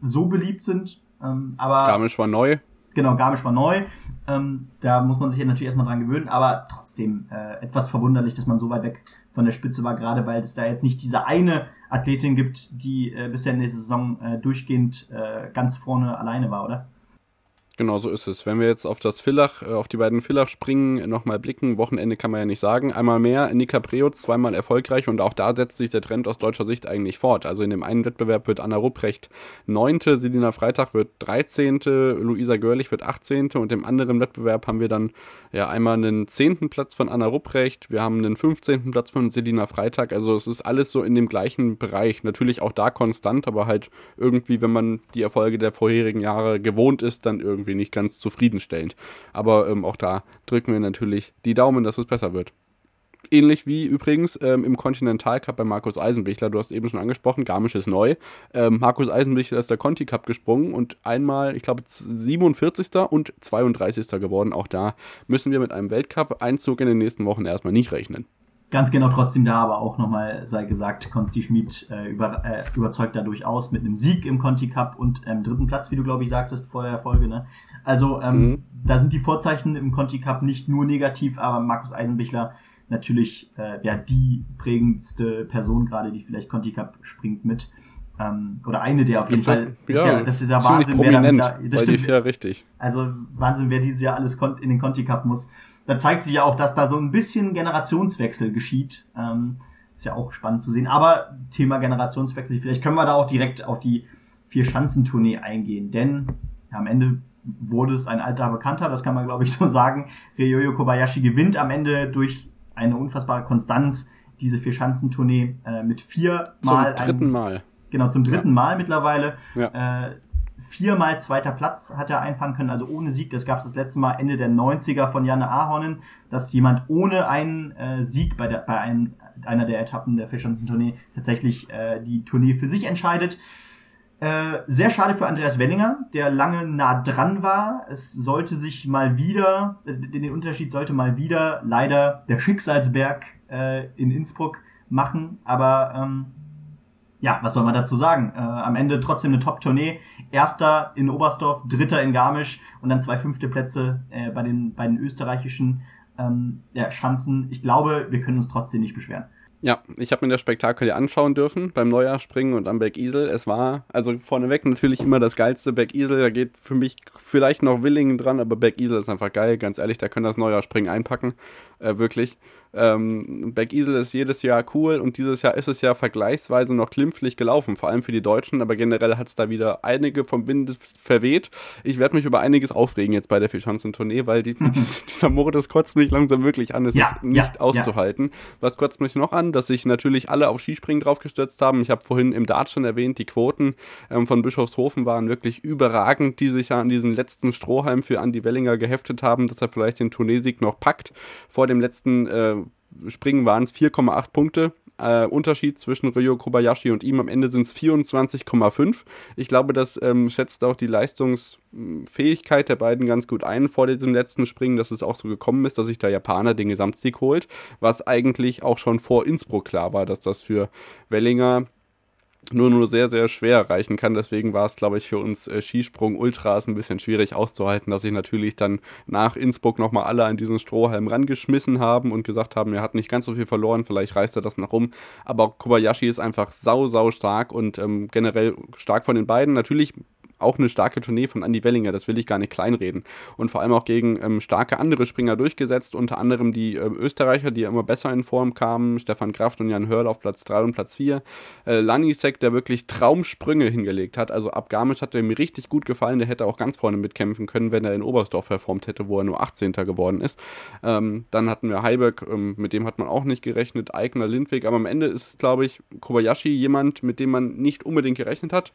so beliebt sind. Ähm, aber Garmisch war neu. Genau, Garmisch war neu. Ähm, da muss man sich ja natürlich erstmal dran gewöhnen, aber trotzdem äh, etwas verwunderlich, dass man so weit weg von der Spitze war, gerade weil es da jetzt nicht diese eine Athletin gibt, die äh, bisher in der Saison äh, durchgehend äh, ganz vorne alleine war, oder? Genau so ist es. Wenn wir jetzt auf das Villach, äh, auf die beiden Villach springen, nochmal blicken, Wochenende kann man ja nicht sagen. Einmal mehr, Nika Preutz zweimal erfolgreich und auch da setzt sich der Trend aus deutscher Sicht eigentlich fort. Also in dem einen Wettbewerb wird Anna Rupprecht neunte, Selina Freitag wird dreizehnte, Luisa Görlich wird achtzehnte und im anderen Wettbewerb haben wir dann ja einmal einen zehnten Platz von Anna Rupprecht, wir haben einen fünfzehnten Platz von Selina Freitag. Also es ist alles so in dem gleichen Bereich. Natürlich auch da konstant, aber halt irgendwie, wenn man die Erfolge der vorherigen Jahre gewohnt ist, dann irgendwie irgendwie nicht ganz zufriedenstellend. Aber ähm, auch da drücken wir natürlich die Daumen, dass es besser wird. Ähnlich wie übrigens ähm, im Continental Cup bei Markus Eisenbichler. Du hast eben schon angesprochen, Garmisch ist neu. Ähm, Markus Eisenbichler ist der Conti Cup gesprungen und einmal, ich glaube, 47. und 32. geworden. Auch da müssen wir mit einem Weltcup-Einzug in den nächsten Wochen erstmal nicht rechnen. Ganz genau trotzdem da, aber auch nochmal sei gesagt, Conti Schmid äh, über, äh, überzeugt da durchaus mit einem Sieg im Conti Cup und ähm, dritten Platz, wie du glaube ich sagtest vor der Folge. Ne? Also ähm, mhm. da sind die Vorzeichen im Conti Cup nicht nur negativ, aber Markus Eisenbichler natürlich äh, ja die prägendste Person gerade, die vielleicht Conti Cup springt mit. Ähm, oder eine der auf jeden das, Fall. Ja, ja, das ist ja Wahnsinn, wer da, das stimmt, ja richtig. Also Wahnsinn, wer dieses Jahr alles in den Conti Cup muss da zeigt sich ja auch, dass da so ein bisschen Generationswechsel geschieht. Ähm, ist ja auch spannend zu sehen. Aber Thema Generationswechsel, vielleicht können wir da auch direkt auf die Vier-Schanzentournee eingehen. Denn ja, amEnde wurde es ein alter Bekannter, das kann man glaube ich so sagen. Ryoyo Kobayashi gewinnt am Ende durch eine unfassbare Konstanz diese Vier-Schanzentournee äh, mit vier Mal. Zum dritten Mal. Genau, zum dritten ja. Mal mittlerweile. Ja. Äh, viermal zweiter Platz hat er einfahren können, also ohne Sieg. Das gab es das letzte Mal Ende der 90er von Janne Ahonen, dass jemand ohne einen äh, Sieg bei, der, bei einem, einer der Etappen der Fischanzen-Tournee tatsächlich äh, die Tournee für sich entscheidet. Äh, sehr schade für Andreas Wenninger, der lange nah dran war. Es sollte sich mal wieder, äh, den Unterschied sollte mal wieder leider der Schicksalsberg äh, in Innsbruck machen. Aber ähm, ja, was soll man dazu sagen? Äh, am Ende trotzdem eine Top-Tournee. Erster in Oberstdorf, Dritter in Garmisch und dann zwei fünfte Plätze äh, bei den beiden österreichischen ähm, ja, Schanzen. Ich glaube, wir können uns trotzdem nicht beschweren. Ja, ich habe mir das Spektakel ja anschauen dürfen beim Neujahrspringen und am Bergisel. Es war, also vorneweg natürlich immer das geilste Bergisel. Da geht für mich vielleicht noch Willingen dran, aber Bergisel ist einfach geil. Ganz ehrlich, da können das Neujahrspringen einpacken. Äh, wirklich. Ähm, Bergisel ist jedes Jahr cool und dieses Jahr ist es ja vergleichsweise noch glimpflich gelaufen, vor allem für die Deutschen, aber generell hat es da wieder einige vom Wind verweht. Ich werde mich über einiges aufregen jetzt bei der Vierschanzentournee, weil die, mhm. dieser Modus kotzt mich langsam wirklich an. Es ja, ist nicht ja, auszuhalten. Ja. Was kotzt mich noch an? Dass sich natürlich alle auf Skispringen draufgestürzt haben. Ich habe vorhin im Dart schon erwähnt, die Quoten ähm, von Bischofshofen waren wirklich überragend, die sich ja an diesen letzten Strohhalm für Andy Wellinger geheftet haben, dass er vielleicht den Tourneesieg noch packt. Vor dem letzten äh, Springen waren es 4,8 Punkte. Äh, Unterschied zwischen Ryo Kobayashi und ihm am Ende sind es 24,5. Ich glaube, das ähm, schätzt auch die Leistungsfähigkeit der beiden ganz gut ein vor diesem letzten Springen, dass es auch so gekommen ist, dass sich der Japaner den Gesamtsieg holt, was eigentlich auch schon vor Innsbruck klar war, dass das für Wellinger nur nur sehr, sehr schwer erreichen kann. Deswegen war es, glaube ich, für uns äh, Skisprung-Ultras ein bisschen schwierig auszuhalten, dass sich natürlich dann nach Innsbruck nochmal alle an diesen Strohhalm rangeschmissen haben und gesagt haben, er hat nicht ganz so viel verloren, vielleicht reißt er das noch um. Aber Kobayashi ist einfach sau, sau stark und ähm, generell stark von den beiden. Natürlich auch eine starke Tournee von Andy Wellinger, das will ich gar nicht kleinreden. Und vor allem auch gegen ähm, starke andere Springer durchgesetzt, unter anderem die ähm, Österreicher, die ja immer besser in Form kamen, Stefan Kraft und Jan Hörl auf Platz 3 und Platz 4. Äh, Lanisek, der wirklich Traumsprünge hingelegt hat, also ab Garmisch hat er mir richtig gut gefallen, der hätte auch ganz vorne mitkämpfen können, wenn er in Oberstdorf performt hätte, wo er nur 18. geworden ist. Ähm, dann hatten wir Heiberg, ähm, mit dem hat man auch nicht gerechnet, Eigner, Lindwig, aber am Ende ist es, glaube ich, Kobayashi jemand, mit dem man nicht unbedingt gerechnet hat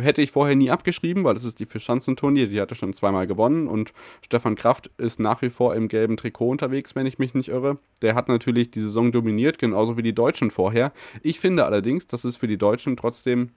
hätte ich vorher nie abgeschrieben, weil das ist die Fischschanzenturnier, die hatte schon zweimal gewonnen und Stefan Kraft ist nach wie vor im gelben Trikot unterwegs, wenn ich mich nicht irre. Der hat natürlich die Saison dominiert, genauso wie die Deutschen vorher. Ich finde allerdings, dass es für die Deutschen trotzdem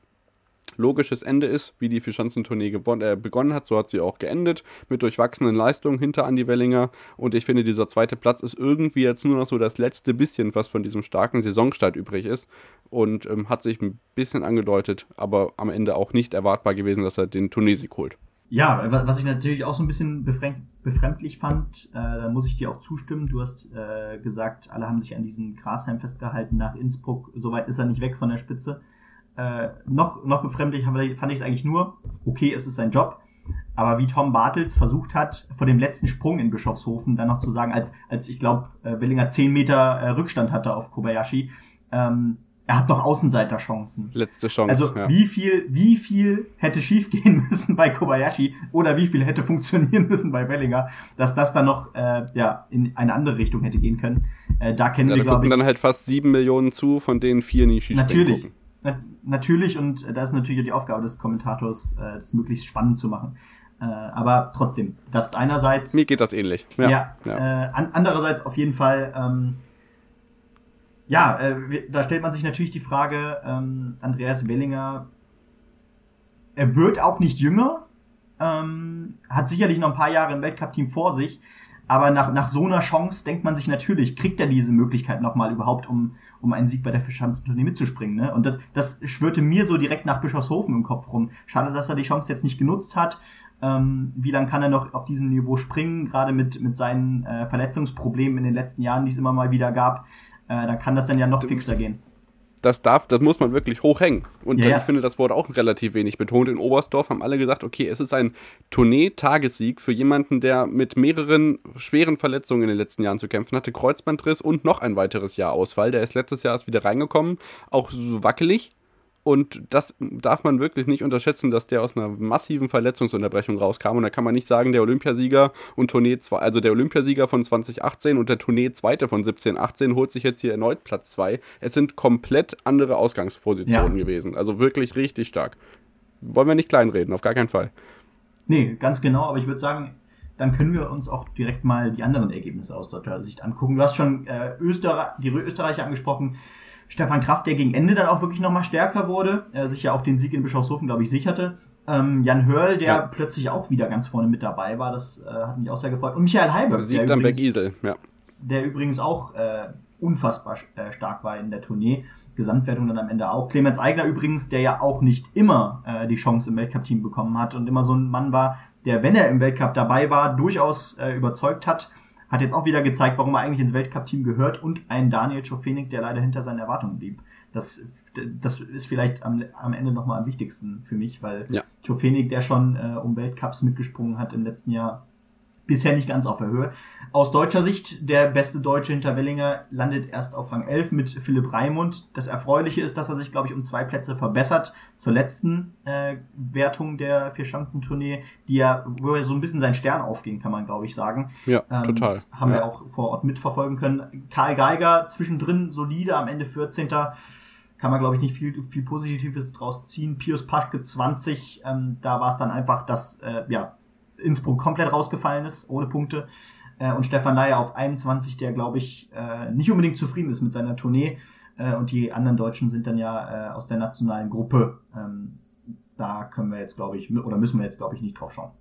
logisches Ende ist, wie die Vierschanzentournee äh, begonnen hat, so hat sie auch geendet, mit durchwachsenen Leistungen hinter Andi Wellinger. Und ich finde, dieser zweite Platz ist irgendwie jetzt nur noch so das letzte bisschen, was von diesem starken Saisonstart übrig ist. Und ähm, hat sich ein bisschen angedeutet, aber am Ende auch nicht erwartbar gewesen, dass er den Turniersieg holt. Ja, was ich natürlich auch so ein bisschen befremdlich fand, äh, da muss ich dir auch zustimmen. Du hast äh, gesagt, alle haben sich an diesen Grasheim festgehalten nach Innsbruck. Soweit ist er nicht weg von der Spitze äh, noch, noch befremdlich fand ich es eigentlich nur, okay, es ist sein Job, aber wie Tom Bartels versucht hat, vor dem letzten Sprung in Bischofshofen dann noch zu sagen, als, als ich glaube, äh, Willinger 10 Meter äh, Rückstand hatte auf Kobayashi, ähm, er hat noch Außenseiterchancen. Letzte Chance. Also ja. wie viel, wie viel hätte schiefgehen müssen bei Kobayashi oder wie viel hätte funktionieren müssen bei Wellinger, dass das dann noch äh, ja in eine andere Richtung hätte gehen können. Äh, da kennen ja, wir glaube ich. dann halt fast sieben Millionen zu, von denen vier Skispringen Natürlich. Gucken. Na, natürlich, und da ist natürlich die Aufgabe des Kommentators, äh, das möglichst spannend zu machen. Äh, aber trotzdem, das ist einerseits. Mir geht das ähnlich. Ja. ja, ja. Äh, an, andererseits auf jeden Fall. Ähm, ja, äh, da stellt man sich natürlich die Frage, ähm, Andreas Wellinger, er wird auch nicht jünger, ähm, hat sicherlich noch ein paar Jahre im Weltcup-Team vor sich, aber nach, nach so einer Chance denkt man sich natürlich, kriegt er diese Möglichkeit nochmal überhaupt, um, um einen Sieg bei der Verschanzentournee mitzuspringen. Ne? Und das, das schwörte mir so direkt nach Bischofshofen im Kopf rum. Schade, dass er die Chance jetzt nicht genutzt hat. Ähm, wie lange kann er noch auf diesem Niveau springen, gerade mit, mit seinen äh, Verletzungsproblemen in den letzten Jahren, die es immer mal wieder gab. Äh, dann kann das dann ja noch fixer gehen das darf, das muss man wirklich hochhängen. Und ja, ich finde, das wurde auch relativ wenig betont. In Oberstdorf haben alle gesagt, okay, es ist ein Tournee-Tagessieg für jemanden, der mit mehreren schweren Verletzungen in den letzten Jahren zu kämpfen hatte. Kreuzbandriss und noch ein weiteres Jahr Ausfall. Der ist letztes Jahr erst wieder reingekommen, auch so wackelig. Und das darf man wirklich nicht unterschätzen, dass der aus einer massiven Verletzungsunterbrechung rauskam. Und da kann man nicht sagen, der Olympiasieger und Tournee 2, also der Olympiasieger von 2018 und der Tournee Zweite von 17, 18 holt sich jetzt hier erneut Platz 2. Es sind komplett andere Ausgangspositionen ja. gewesen. Also wirklich richtig stark. Wollen wir nicht kleinreden, auf gar keinen Fall. Nee, ganz genau, aber ich würde sagen, dann können wir uns auch direkt mal die anderen Ergebnisse aus deutscher Sicht angucken. Du hast schon äh, Österreich, die Österreicher angesprochen. Stefan Kraft, der gegen Ende dann auch wirklich nochmal stärker wurde, er sich ja auch den Sieg in Bischofshofen, glaube ich, sicherte. Ähm, Jan Hörl, der ja. plötzlich auch wieder ganz vorne mit dabei war, das äh, hat mich auch sehr gefreut. Und Michael Heiberg, der, der, übrigens, Isel, ja. der übrigens auch äh, unfassbar äh, stark war in der Tournee. Gesamtwertung dann am Ende auch. Clemens Eigner übrigens, der ja auch nicht immer äh, die Chance im Weltcup-Team bekommen hat und immer so ein Mann war, der, wenn er im Weltcup dabei war, durchaus äh, überzeugt hat hat jetzt auch wieder gezeigt, warum er eigentlich ins Weltcup-Team gehört und ein Daniel Schofenig, der leider hinter seinen Erwartungen blieb. Das, das ist vielleicht am, am Ende nochmal am wichtigsten für mich, weil ja. Schofenig, der schon äh, um Weltcups mitgesprungen hat im letzten Jahr, bisher nicht ganz auf der Höhe. Aus deutscher Sicht, der beste Deutsche hinter Wellinger landet erst auf Rang 11 mit Philipp Raimund. Das Erfreuliche ist, dass er sich, glaube ich, um zwei Plätze verbessert zur letzten äh, Wertung der Vier-Schanzentournee, die ja, wo er so ein bisschen sein Stern aufging, kann man, glaube ich, sagen. Ja, ähm, total. Das haben ja. wir auch vor Ort mitverfolgen können. Karl Geiger zwischendrin solide, am Ende 14 kann man, glaube ich, nicht viel, viel Positives draus ziehen. Pius Paschke 20, ähm, da war es dann einfach, dass äh, ja, Innsbruck komplett rausgefallen ist, ohne Punkte. Äh, und Stefan Leier auf 21, der, glaube ich, äh, nicht unbedingt zufrieden ist mit seiner Tournee. Äh, und die anderen Deutschen sind dann ja äh, aus der nationalen Gruppe. Ähm, da können wir jetzt, glaube ich, oder müssen wir jetzt, glaube ich, nicht drauf schauen.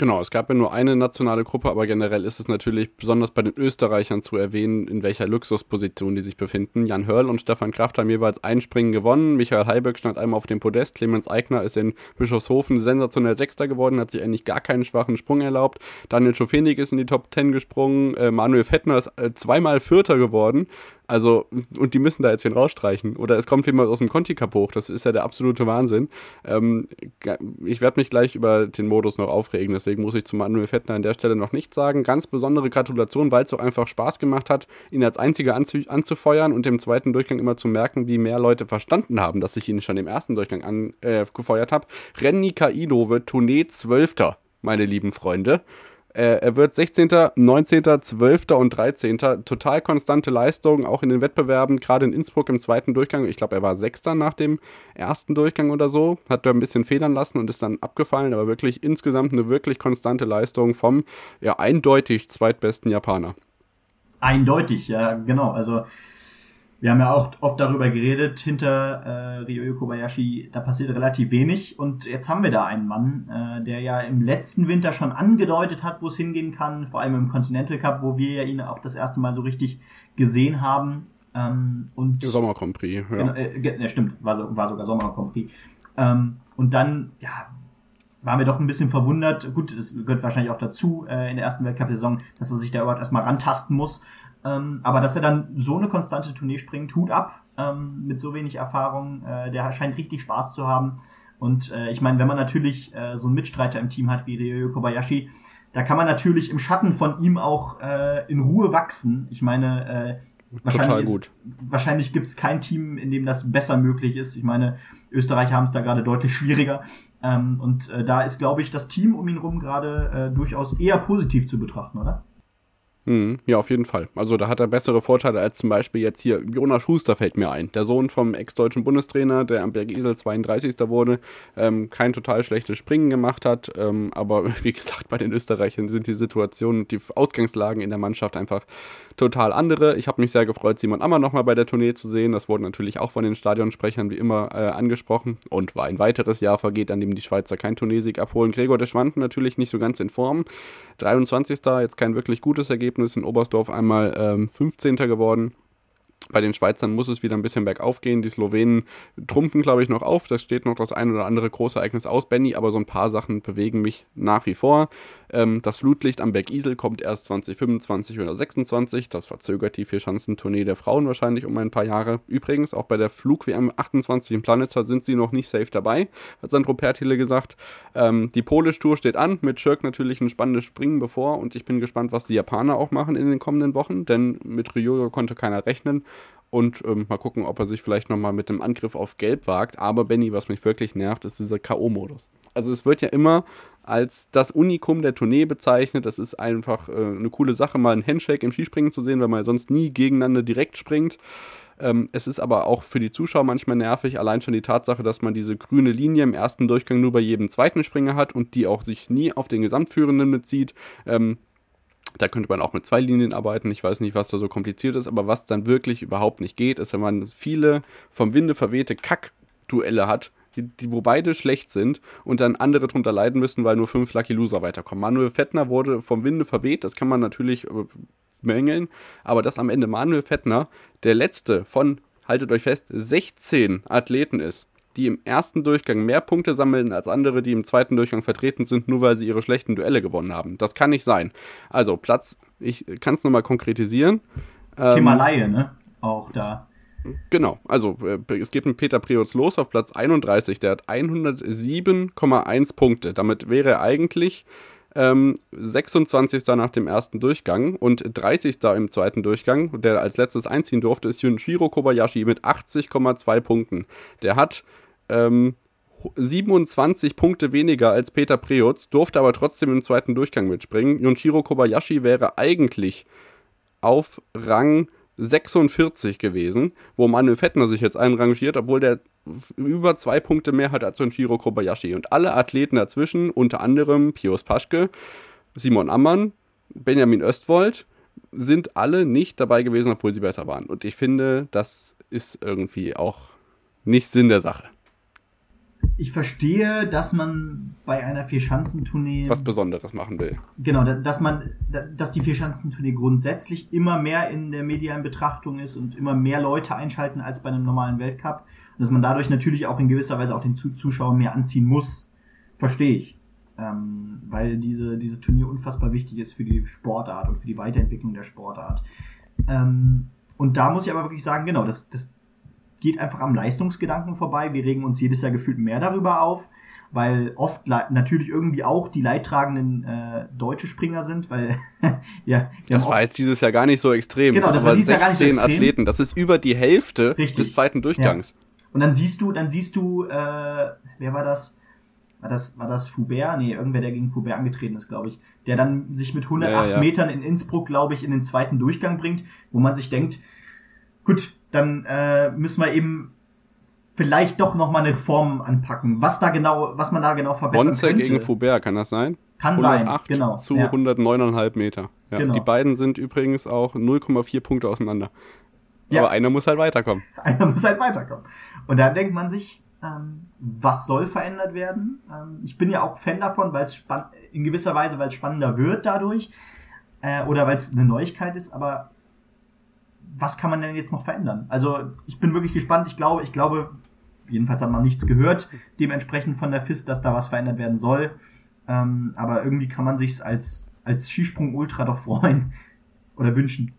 Genau, es gab ja nur eine nationale Gruppe, aber generell ist es natürlich besonders bei den Österreichern zu erwähnen, in welcher Luxusposition die sich befinden. Jan Hörl und Stefan Kraft haben jeweils ein Springen gewonnen. Michael Heiböck stand einmal auf dem Podest. Clemens Eigner ist in Bischofshofen sensationell Sechster geworden, hat sich eigentlich gar keinen schwachen Sprung erlaubt. Daniel Schofenig ist in die Top 10 gesprungen. Äh, Manuel Fettner ist äh, zweimal Vierter geworden. Also, und die müssen da jetzt wen rausstreichen. Oder es kommt jemand aus dem Conti Cup hoch. Das ist ja der absolute Wahnsinn. Ähm, ich werde mich gleich über den Modus noch aufregen. Deswegen muss ich zu Manuel Fettner an der Stelle noch nichts sagen. Ganz besondere Gratulation, weil es auch einfach Spaß gemacht hat, ihn als einziger anzu anzufeuern und im zweiten Durchgang immer zu merken, wie mehr Leute verstanden haben, dass ich ihn schon im ersten Durchgang angefeuert äh, habe. Renny Kaido wird Tournee 12. Meine lieben Freunde. Äh, er wird 16., 19., 12. und 13. Total konstante Leistung, auch in den Wettbewerben, gerade in Innsbruck im zweiten Durchgang. Ich glaube, er war Sechster nach dem ersten Durchgang oder so. Hat da ein bisschen federn lassen und ist dann abgefallen, aber wirklich insgesamt eine wirklich konstante Leistung vom ja eindeutig zweitbesten Japaner. Eindeutig, ja, genau. Also wir haben ja auch oft darüber geredet, hinter äh, Ryoyo Kobayashi, da passiert relativ wenig. Und jetzt haben wir da einen Mann, äh, der ja im letzten Winter schon angedeutet hat, wo es hingehen kann, vor allem im Continental Cup, wo wir ja ihn auch das erste Mal so richtig gesehen haben. Ähm, und Sommer Grand Prix, ja. Genau, äh, ja, stimmt, war, so, war sogar Sommer Grand Prix. Ähm, und dann, ja, waren wir doch ein bisschen verwundert. Gut, das gehört wahrscheinlich auch dazu äh, in der ersten Weltcup-Saison, dass er sich da überhaupt erstmal rantasten muss. Ähm, aber dass er dann so eine konstante Tournee springt, tut ab ähm, mit so wenig Erfahrung. Äh, der scheint richtig Spaß zu haben. Und äh, ich meine, wenn man natürlich äh, so einen Mitstreiter im Team hat wie Ryoyo Kobayashi, da kann man natürlich im Schatten von ihm auch äh, in Ruhe wachsen. Ich meine, äh, wahrscheinlich, ist, wahrscheinlich gibt es kein Team, in dem das besser möglich ist. Ich meine, Österreich haben es da gerade deutlich schwieriger. Ähm, und äh, da ist, glaube ich, das Team um ihn rum gerade äh, durchaus eher positiv zu betrachten, oder? Mhm, ja, auf jeden Fall. Also da hat er bessere Vorteile als zum Beispiel jetzt hier Jonas Schuster fällt mir ein. Der Sohn vom ex-deutschen Bundestrainer, der am Berg Isel 32. wurde, ähm, kein total schlechtes Springen gemacht hat. Ähm, aber wie gesagt, bei den Österreichern sind die Situationen die Ausgangslagen in der Mannschaft einfach total andere. Ich habe mich sehr gefreut, Simon Ammer nochmal bei der Tournee zu sehen. Das wurde natürlich auch von den Stadionsprechern wie immer äh, angesprochen. Und war ein weiteres Jahr vergeht, an dem die Schweizer kein Tourneesieg abholen. Gregor de Schwanden natürlich nicht so ganz in Form. 23. jetzt kein wirklich gutes Ergebnis. In Oberstdorf einmal ähm, 15. geworden. Bei den Schweizern muss es wieder ein bisschen bergauf gehen. Die Slowenen trumpfen, glaube ich, noch auf. Das steht noch das ein oder andere große Ereignis aus, Benny, aber so ein paar Sachen bewegen mich nach wie vor. Ähm, das Flutlicht am Berg Isel kommt erst 2025 oder 26. Das verzögert die Vierschanzentournee der Frauen wahrscheinlich um ein paar Jahre. Übrigens, auch bei der Flug-WM 28 im Planitzer sind sie noch nicht safe dabei, hat Sandro Pertile gesagt. Ähm, die Polish-Tour steht an, mit Schirk natürlich ein spannendes Springen bevor und ich bin gespannt, was die Japaner auch machen in den kommenden Wochen, denn mit Ryoyo konnte keiner rechnen. Und ähm, mal gucken, ob er sich vielleicht nochmal mit dem Angriff auf Gelb wagt. Aber Benny, was mich wirklich nervt, ist dieser K.O.-Modus. Also es wird ja immer als das Unikum der Tournee bezeichnet. Das ist einfach äh, eine coole Sache, mal einen Handshake im Skispringen zu sehen, weil man sonst nie gegeneinander direkt springt. Ähm, es ist aber auch für die Zuschauer manchmal nervig, allein schon die Tatsache, dass man diese grüne Linie im ersten Durchgang nur bei jedem zweiten Springer hat und die auch sich nie auf den Gesamtführenden mitzieht. Ähm, da könnte man auch mit zwei Linien arbeiten. Ich weiß nicht, was da so kompliziert ist, aber was dann wirklich überhaupt nicht geht, ist, wenn man viele vom Winde verwehte Kack-Duelle hat, die, die, wo beide schlecht sind und dann andere drunter leiden müssen, weil nur fünf Lucky Loser weiterkommen. Manuel Fettner wurde vom Winde verweht, das kann man natürlich äh, mängeln, aber dass am Ende Manuel Fettner der letzte von, haltet euch fest, 16 Athleten ist, die im ersten Durchgang mehr Punkte sammeln als andere, die im zweiten Durchgang vertreten sind, nur weil sie ihre schlechten Duelle gewonnen haben. Das kann nicht sein. Also Platz, ich kann es nochmal konkretisieren. Thema ähm, Laie, ne? Auch da. Genau, also äh, es geht mit Peter Preutz los auf Platz 31. Der hat 107,1 Punkte. Damit wäre er eigentlich ähm, 26. nach dem ersten Durchgang und 30. im zweiten Durchgang. Der als letztes einziehen durfte, ist Junshiro Kobayashi mit 80,2 Punkten. Der hat ähm, 27 Punkte weniger als Peter Preutz, durfte aber trotzdem im zweiten Durchgang mitspringen. Junshiro Kobayashi wäre eigentlich auf Rang 46 gewesen, wo Manuel Fettner sich jetzt einrangiert, obwohl der über zwei Punkte mehr hat als Shiro Kobayashi. Und alle Athleten dazwischen, unter anderem Pius Paschke, Simon Ammann, Benjamin Östwold, sind alle nicht dabei gewesen, obwohl sie besser waren. Und ich finde, das ist irgendwie auch nicht Sinn der Sache. Ich verstehe, dass man bei einer Vierschanzentournee was Besonderes machen will. Genau, dass man, dass die Vierschanzentournee grundsätzlich immer mehr in der medialen Betrachtung ist und immer mehr Leute einschalten als bei einem normalen Weltcup. Und dass man dadurch natürlich auch in gewisser Weise auch den Zuschauer mehr anziehen muss, verstehe ich. Ähm, weil diese, dieses Turnier unfassbar wichtig ist für die Sportart und für die Weiterentwicklung der Sportart. Ähm, und da muss ich aber wirklich sagen, genau, das, das geht einfach am Leistungsgedanken vorbei. Wir regen uns jedes Jahr gefühlt mehr darüber auf, weil oft natürlich irgendwie auch die leidtragenden äh, deutsche Springer sind, weil ja. Das war jetzt dieses Jahr gar nicht so extrem. Genau, das war dieses Jahr gar nicht so extrem. Athleten, das ist über die Hälfte Richtig. des zweiten Durchgangs. Ja. Und dann siehst du, dann siehst du, äh, wer war das? War das, war das Foubert? Nee, irgendwer, der gegen Foubert angetreten ist, glaube ich. Der dann sich mit 108 ja, ja. Metern in Innsbruck, glaube ich, in den zweiten Durchgang bringt, wo man sich denkt, gut, dann äh, müssen wir eben vielleicht doch noch mal eine Reform anpacken. Was da genau, was man da genau verbessern Bonze könnte. gegen Foubert, kann das sein? Kann 108 sein, genau. Zu ja. 109,5 Meter. Ja, genau. Die beiden sind übrigens auch 0,4 Punkte auseinander. Ja. Aber einer muss halt weiterkommen. Einer muss halt weiterkommen. Und da denkt man sich, ähm, was soll verändert werden? Ähm, ich bin ja auch Fan davon, weil es in gewisser Weise, weil es spannender wird dadurch äh, oder weil es eine Neuigkeit ist, aber was kann man denn jetzt noch verändern? Also ich bin wirklich gespannt. Ich glaube, ich glaube, jedenfalls hat man nichts gehört, dementsprechend von der FIS, dass da was verändert werden soll. Ähm, aber irgendwie kann man sich als, als Skisprung Ultra doch freuen oder wünschen.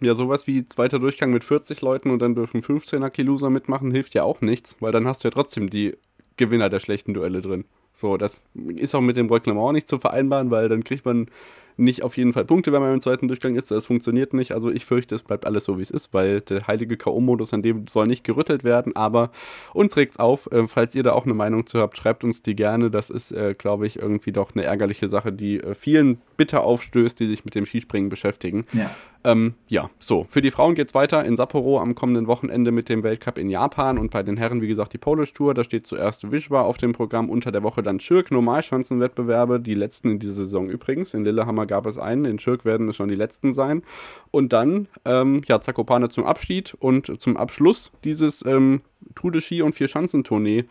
Ja, sowas wie zweiter Durchgang mit 40 Leuten und dann dürfen 15er Kiloser mitmachen, hilft ja auch nichts, weil dann hast du ja trotzdem die Gewinner der schlechten Duelle drin. So, das ist auch mit dem Reglement nicht zu vereinbaren, weil dann kriegt man nicht auf jeden Fall Punkte, wenn man im zweiten Durchgang ist. Das funktioniert nicht. Also ich fürchte, es bleibt alles so, wie es ist, weil der heilige K.O.-Modus an dem soll nicht gerüttelt werden. Aber uns regt's auf. Äh, falls ihr da auch eine Meinung zu habt, schreibt uns die gerne. Das ist, äh, glaube ich, irgendwie doch eine ärgerliche Sache, die äh, vielen bitter aufstößt, die sich mit dem Skispringen beschäftigen. Ja. Ähm, ja, so. Für die Frauen geht's weiter in Sapporo am kommenden Wochenende mit dem Weltcup in Japan und bei den Herren, wie gesagt, die Polish Tour. Da steht zuerst Wischwa auf dem Programm, unter der Woche dann Schirk, Normalschanzenwettbewerbe, die letzten in dieser Saison übrigens. In Lillehammer gab es einen, in Schirk werden es schon die letzten sein. Und dann, ähm, ja, Zakopane zum Abschied und zum Abschluss dieses ähm, Tour de Ski und Vier-Schanzentournee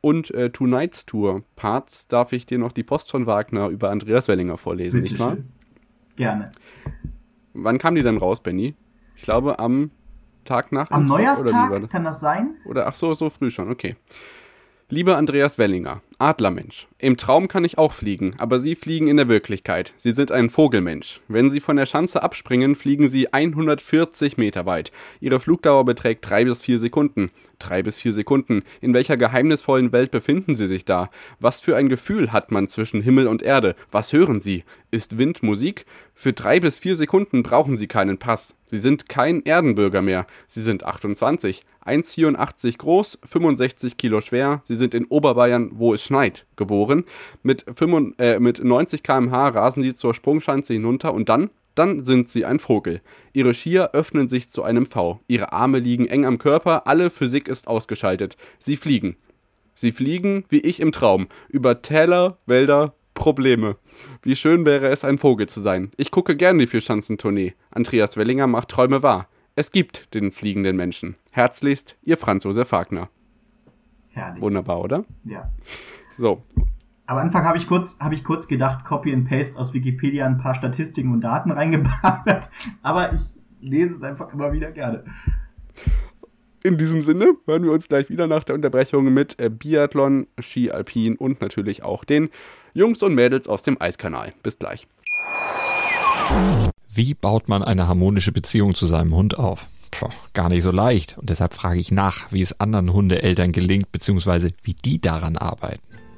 und äh, Two Nights Tour Parts darf ich dir noch die Post von Wagner über Andreas Wellinger vorlesen, Bitte nicht wahr? Gerne. Wann kam die denn raus, Benny? Ich glaube am Tag nach. Am Innsbruck, Neujahrstag kann das sein? Oder ach so, so früh schon, okay. Lieber Andreas Wellinger, Adlermensch. Im Traum kann ich auch fliegen, aber Sie fliegen in der Wirklichkeit. Sie sind ein Vogelmensch. Wenn Sie von der Schanze abspringen, fliegen Sie 140 Meter weit. Ihre Flugdauer beträgt 3 bis 4 Sekunden. 3 bis 4 Sekunden. In welcher geheimnisvollen Welt befinden Sie sich da? Was für ein Gefühl hat man zwischen Himmel und Erde? Was hören Sie? Ist Wind Musik? Für 3 bis 4 Sekunden brauchen Sie keinen Pass. Sie sind kein Erdenbürger mehr. Sie sind 28. 1,84 groß, 65 Kilo schwer. Sie sind in Oberbayern, wo es schneit, geboren. Mit, 95, äh, mit 90 km/h rasen sie zur Sprungschanze hinunter und dann, dann sind sie ein Vogel. Ihre Skier öffnen sich zu einem V. Ihre Arme liegen eng am Körper, alle Physik ist ausgeschaltet. Sie fliegen. Sie fliegen, wie ich im Traum, über Täler, Wälder, Probleme. Wie schön wäre es, ein Vogel zu sein. Ich gucke gern die Vierschanzentournee. Andreas Wellinger macht Träume wahr. Es gibt den fliegenden Menschen. Herzlichst, Ihr Franz Josef Wagner. Herrlich. Wunderbar, oder? Ja. So. Am Anfang habe ich kurz, habe ich kurz gedacht, Copy and Paste aus Wikipedia ein paar Statistiken und Daten reingeballert, aber ich lese es einfach immer wieder gerne. In diesem Sinne hören wir uns gleich wieder nach der Unterbrechung mit äh, Biathlon, Ski Alpin und natürlich auch den Jungs und Mädels aus dem Eiskanal. Bis gleich. Wie baut man eine harmonische Beziehung zu seinem Hund auf? Puh, gar nicht so leicht. Und deshalb frage ich nach, wie es anderen Hundeeltern gelingt, beziehungsweise wie die daran arbeiten.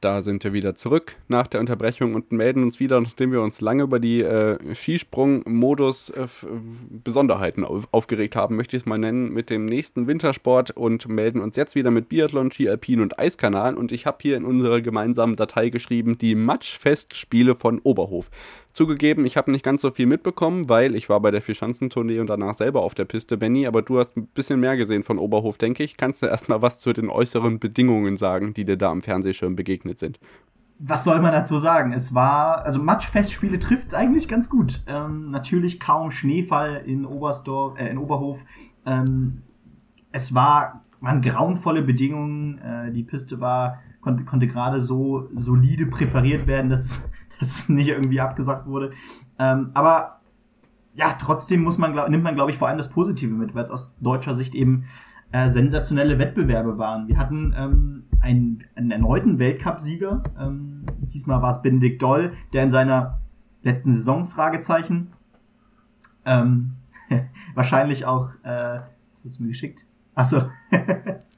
Da sind wir wieder zurück nach der Unterbrechung und melden uns wieder, nachdem wir uns lange über die äh, Skisprung-Modus-Besonderheiten äh, auf, aufgeregt haben, möchte ich es mal nennen, mit dem nächsten Wintersport und melden uns jetzt wieder mit Biathlon, Ski Alpin und Eiskanal. Und ich habe hier in unserer gemeinsamen Datei geschrieben, die Matschfestspiele von Oberhof. Zugegeben, ich habe nicht ganz so viel mitbekommen, weil ich war bei der Vierschanzentournee und danach selber auf der Piste, Benny, aber du hast ein bisschen mehr gesehen von Oberhof, denke ich. Kannst du erstmal was zu den äußeren Bedingungen sagen, die dir da am Fernsehschirm begegnet sind? Was soll man dazu sagen? Es war, also Matschfestspiele trifft es eigentlich ganz gut. Ähm, natürlich kaum Schneefall in Oberstdorf, äh, in Oberhof. Ähm, es war, waren grauenvolle Bedingungen. Äh, die Piste war, konnte, konnte gerade so solide präpariert werden, dass dass es nicht irgendwie abgesagt wurde. Ähm, aber ja, trotzdem muss man, nimmt man, glaube ich, vor allem das Positive mit, weil es aus deutscher Sicht eben äh, sensationelle Wettbewerbe waren. Wir hatten ähm, einen, einen erneuten Weltcupsieger. Ähm, diesmal war es Benedikt Doll, der in seiner letzten Saison Fragezeichen ähm, wahrscheinlich auch äh, was hast du mir geschickt? Achso.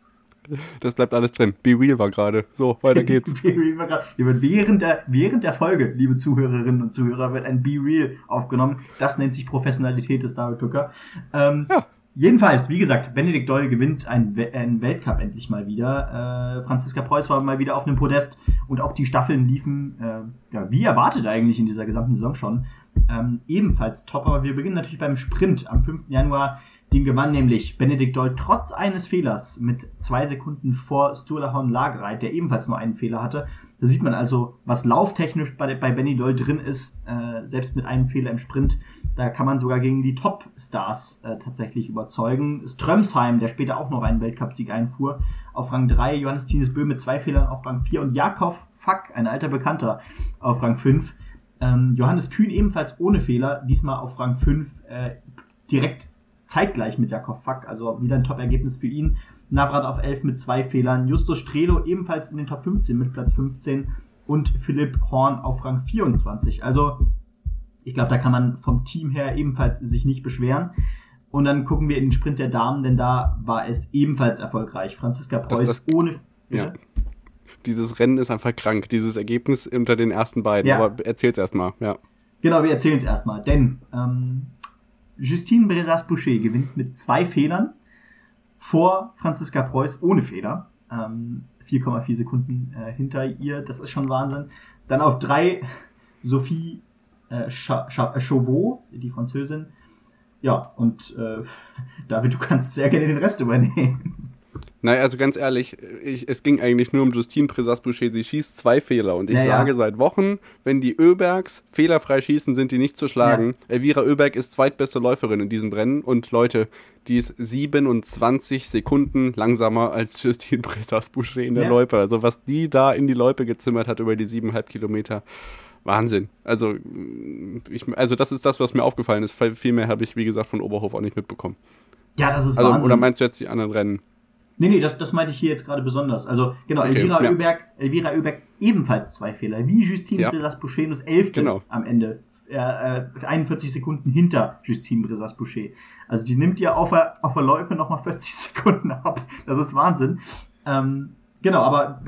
Das bleibt alles drin. Be Real war gerade. So, weiter geht's. Be Real war gerade. Während der, während der Folge, liebe Zuhörerinnen und Zuhörer, wird ein Be Real aufgenommen. Das nennt sich Professionalität des David Tucker. Ähm, ja. Jedenfalls, wie gesagt, Benedikt Doll gewinnt einen, einen Weltcup endlich mal wieder. Äh, Franziska Preuß war mal wieder auf einem Podest und auch die Staffeln liefen, äh, ja, wie erwartet eigentlich in dieser gesamten Saison schon, ähm, ebenfalls top. Aber wir beginnen natürlich beim Sprint am 5. Januar den gewann nämlich Benedikt Doll trotz eines Fehlers mit zwei Sekunden vor Sturlahorn Lagereit, der ebenfalls nur einen Fehler hatte. Da sieht man also, was lauftechnisch bei, bei Benny Doll drin ist, äh, selbst mit einem Fehler im Sprint. Da kann man sogar gegen die Top-Stars äh, tatsächlich überzeugen. Strömsheim, der später auch noch einen Weltcupsieg einfuhr, auf Rang 3, Johannes Tines Böhm mit zwei Fehlern auf Rang 4 und Jakov Fuck, ein alter Bekannter, auf Rang 5. Ähm, Johannes Kühn ebenfalls ohne Fehler, diesmal auf Rang 5, äh, direkt zeitgleich mit Jakov Fack, also wieder ein Top-Ergebnis für ihn. Navrat auf 11 mit zwei Fehlern, Justus Strelo ebenfalls in den Top 15 mit Platz 15 und Philipp Horn auf Rang 24. Also ich glaube, da kann man vom Team her ebenfalls sich nicht beschweren. Und dann gucken wir in den Sprint der Damen, denn da war es ebenfalls erfolgreich. Franziska Preuß das, das, ohne. Ja. Dieses Rennen ist einfach krank, dieses Ergebnis unter den ersten beiden. Ja. Aber erzähl's erstmal, ja. Genau, wir erzählen es erstmal. Denn ähm, Justine Brezas-Boucher gewinnt mit zwei Fehlern vor Franziska Preuß ohne Fehler. Ähm, 4,4 Sekunden äh, hinter ihr, das ist schon Wahnsinn. Dann auf drei Sophie äh, Chauveau, die Französin. Ja, und äh, David, du kannst sehr gerne den Rest übernehmen. Naja, also ganz ehrlich, ich, es ging eigentlich nur um Justine Presas-Boucher. Sie schießt zwei Fehler. Und ich naja. sage seit Wochen, wenn die Öbergs fehlerfrei schießen, sind die nicht zu schlagen. Ja. Elvira Öberg ist zweitbeste Läuferin in diesem Rennen. Und Leute, die ist 27 Sekunden langsamer als Justine Presas-Boucher in der ja. Loipe. Also was die da in die Loipe gezimmert hat über die siebeneinhalb Kilometer. Wahnsinn. Also, ich, also das ist das, was mir aufgefallen ist. Viel mehr habe ich, wie gesagt, von Oberhof auch nicht mitbekommen. Ja, das ist also, Wahnsinn. Oder meinst du jetzt die anderen Rennen? Nee, nee, das, das meinte ich hier jetzt gerade besonders. Also, genau, okay, Elvira, ja. Öberg, Elvira Öberg ebenfalls zwei Fehler. Wie Justine ja. Bresas-Boucher das elfte genau. am Ende. Äh, 41 äh, Sekunden hinter Justine Bresas-Boucher. Also, die nimmt ja auf der, auf der Loipe nochmal 40 Sekunden ab. Das ist Wahnsinn. Ähm, genau, aber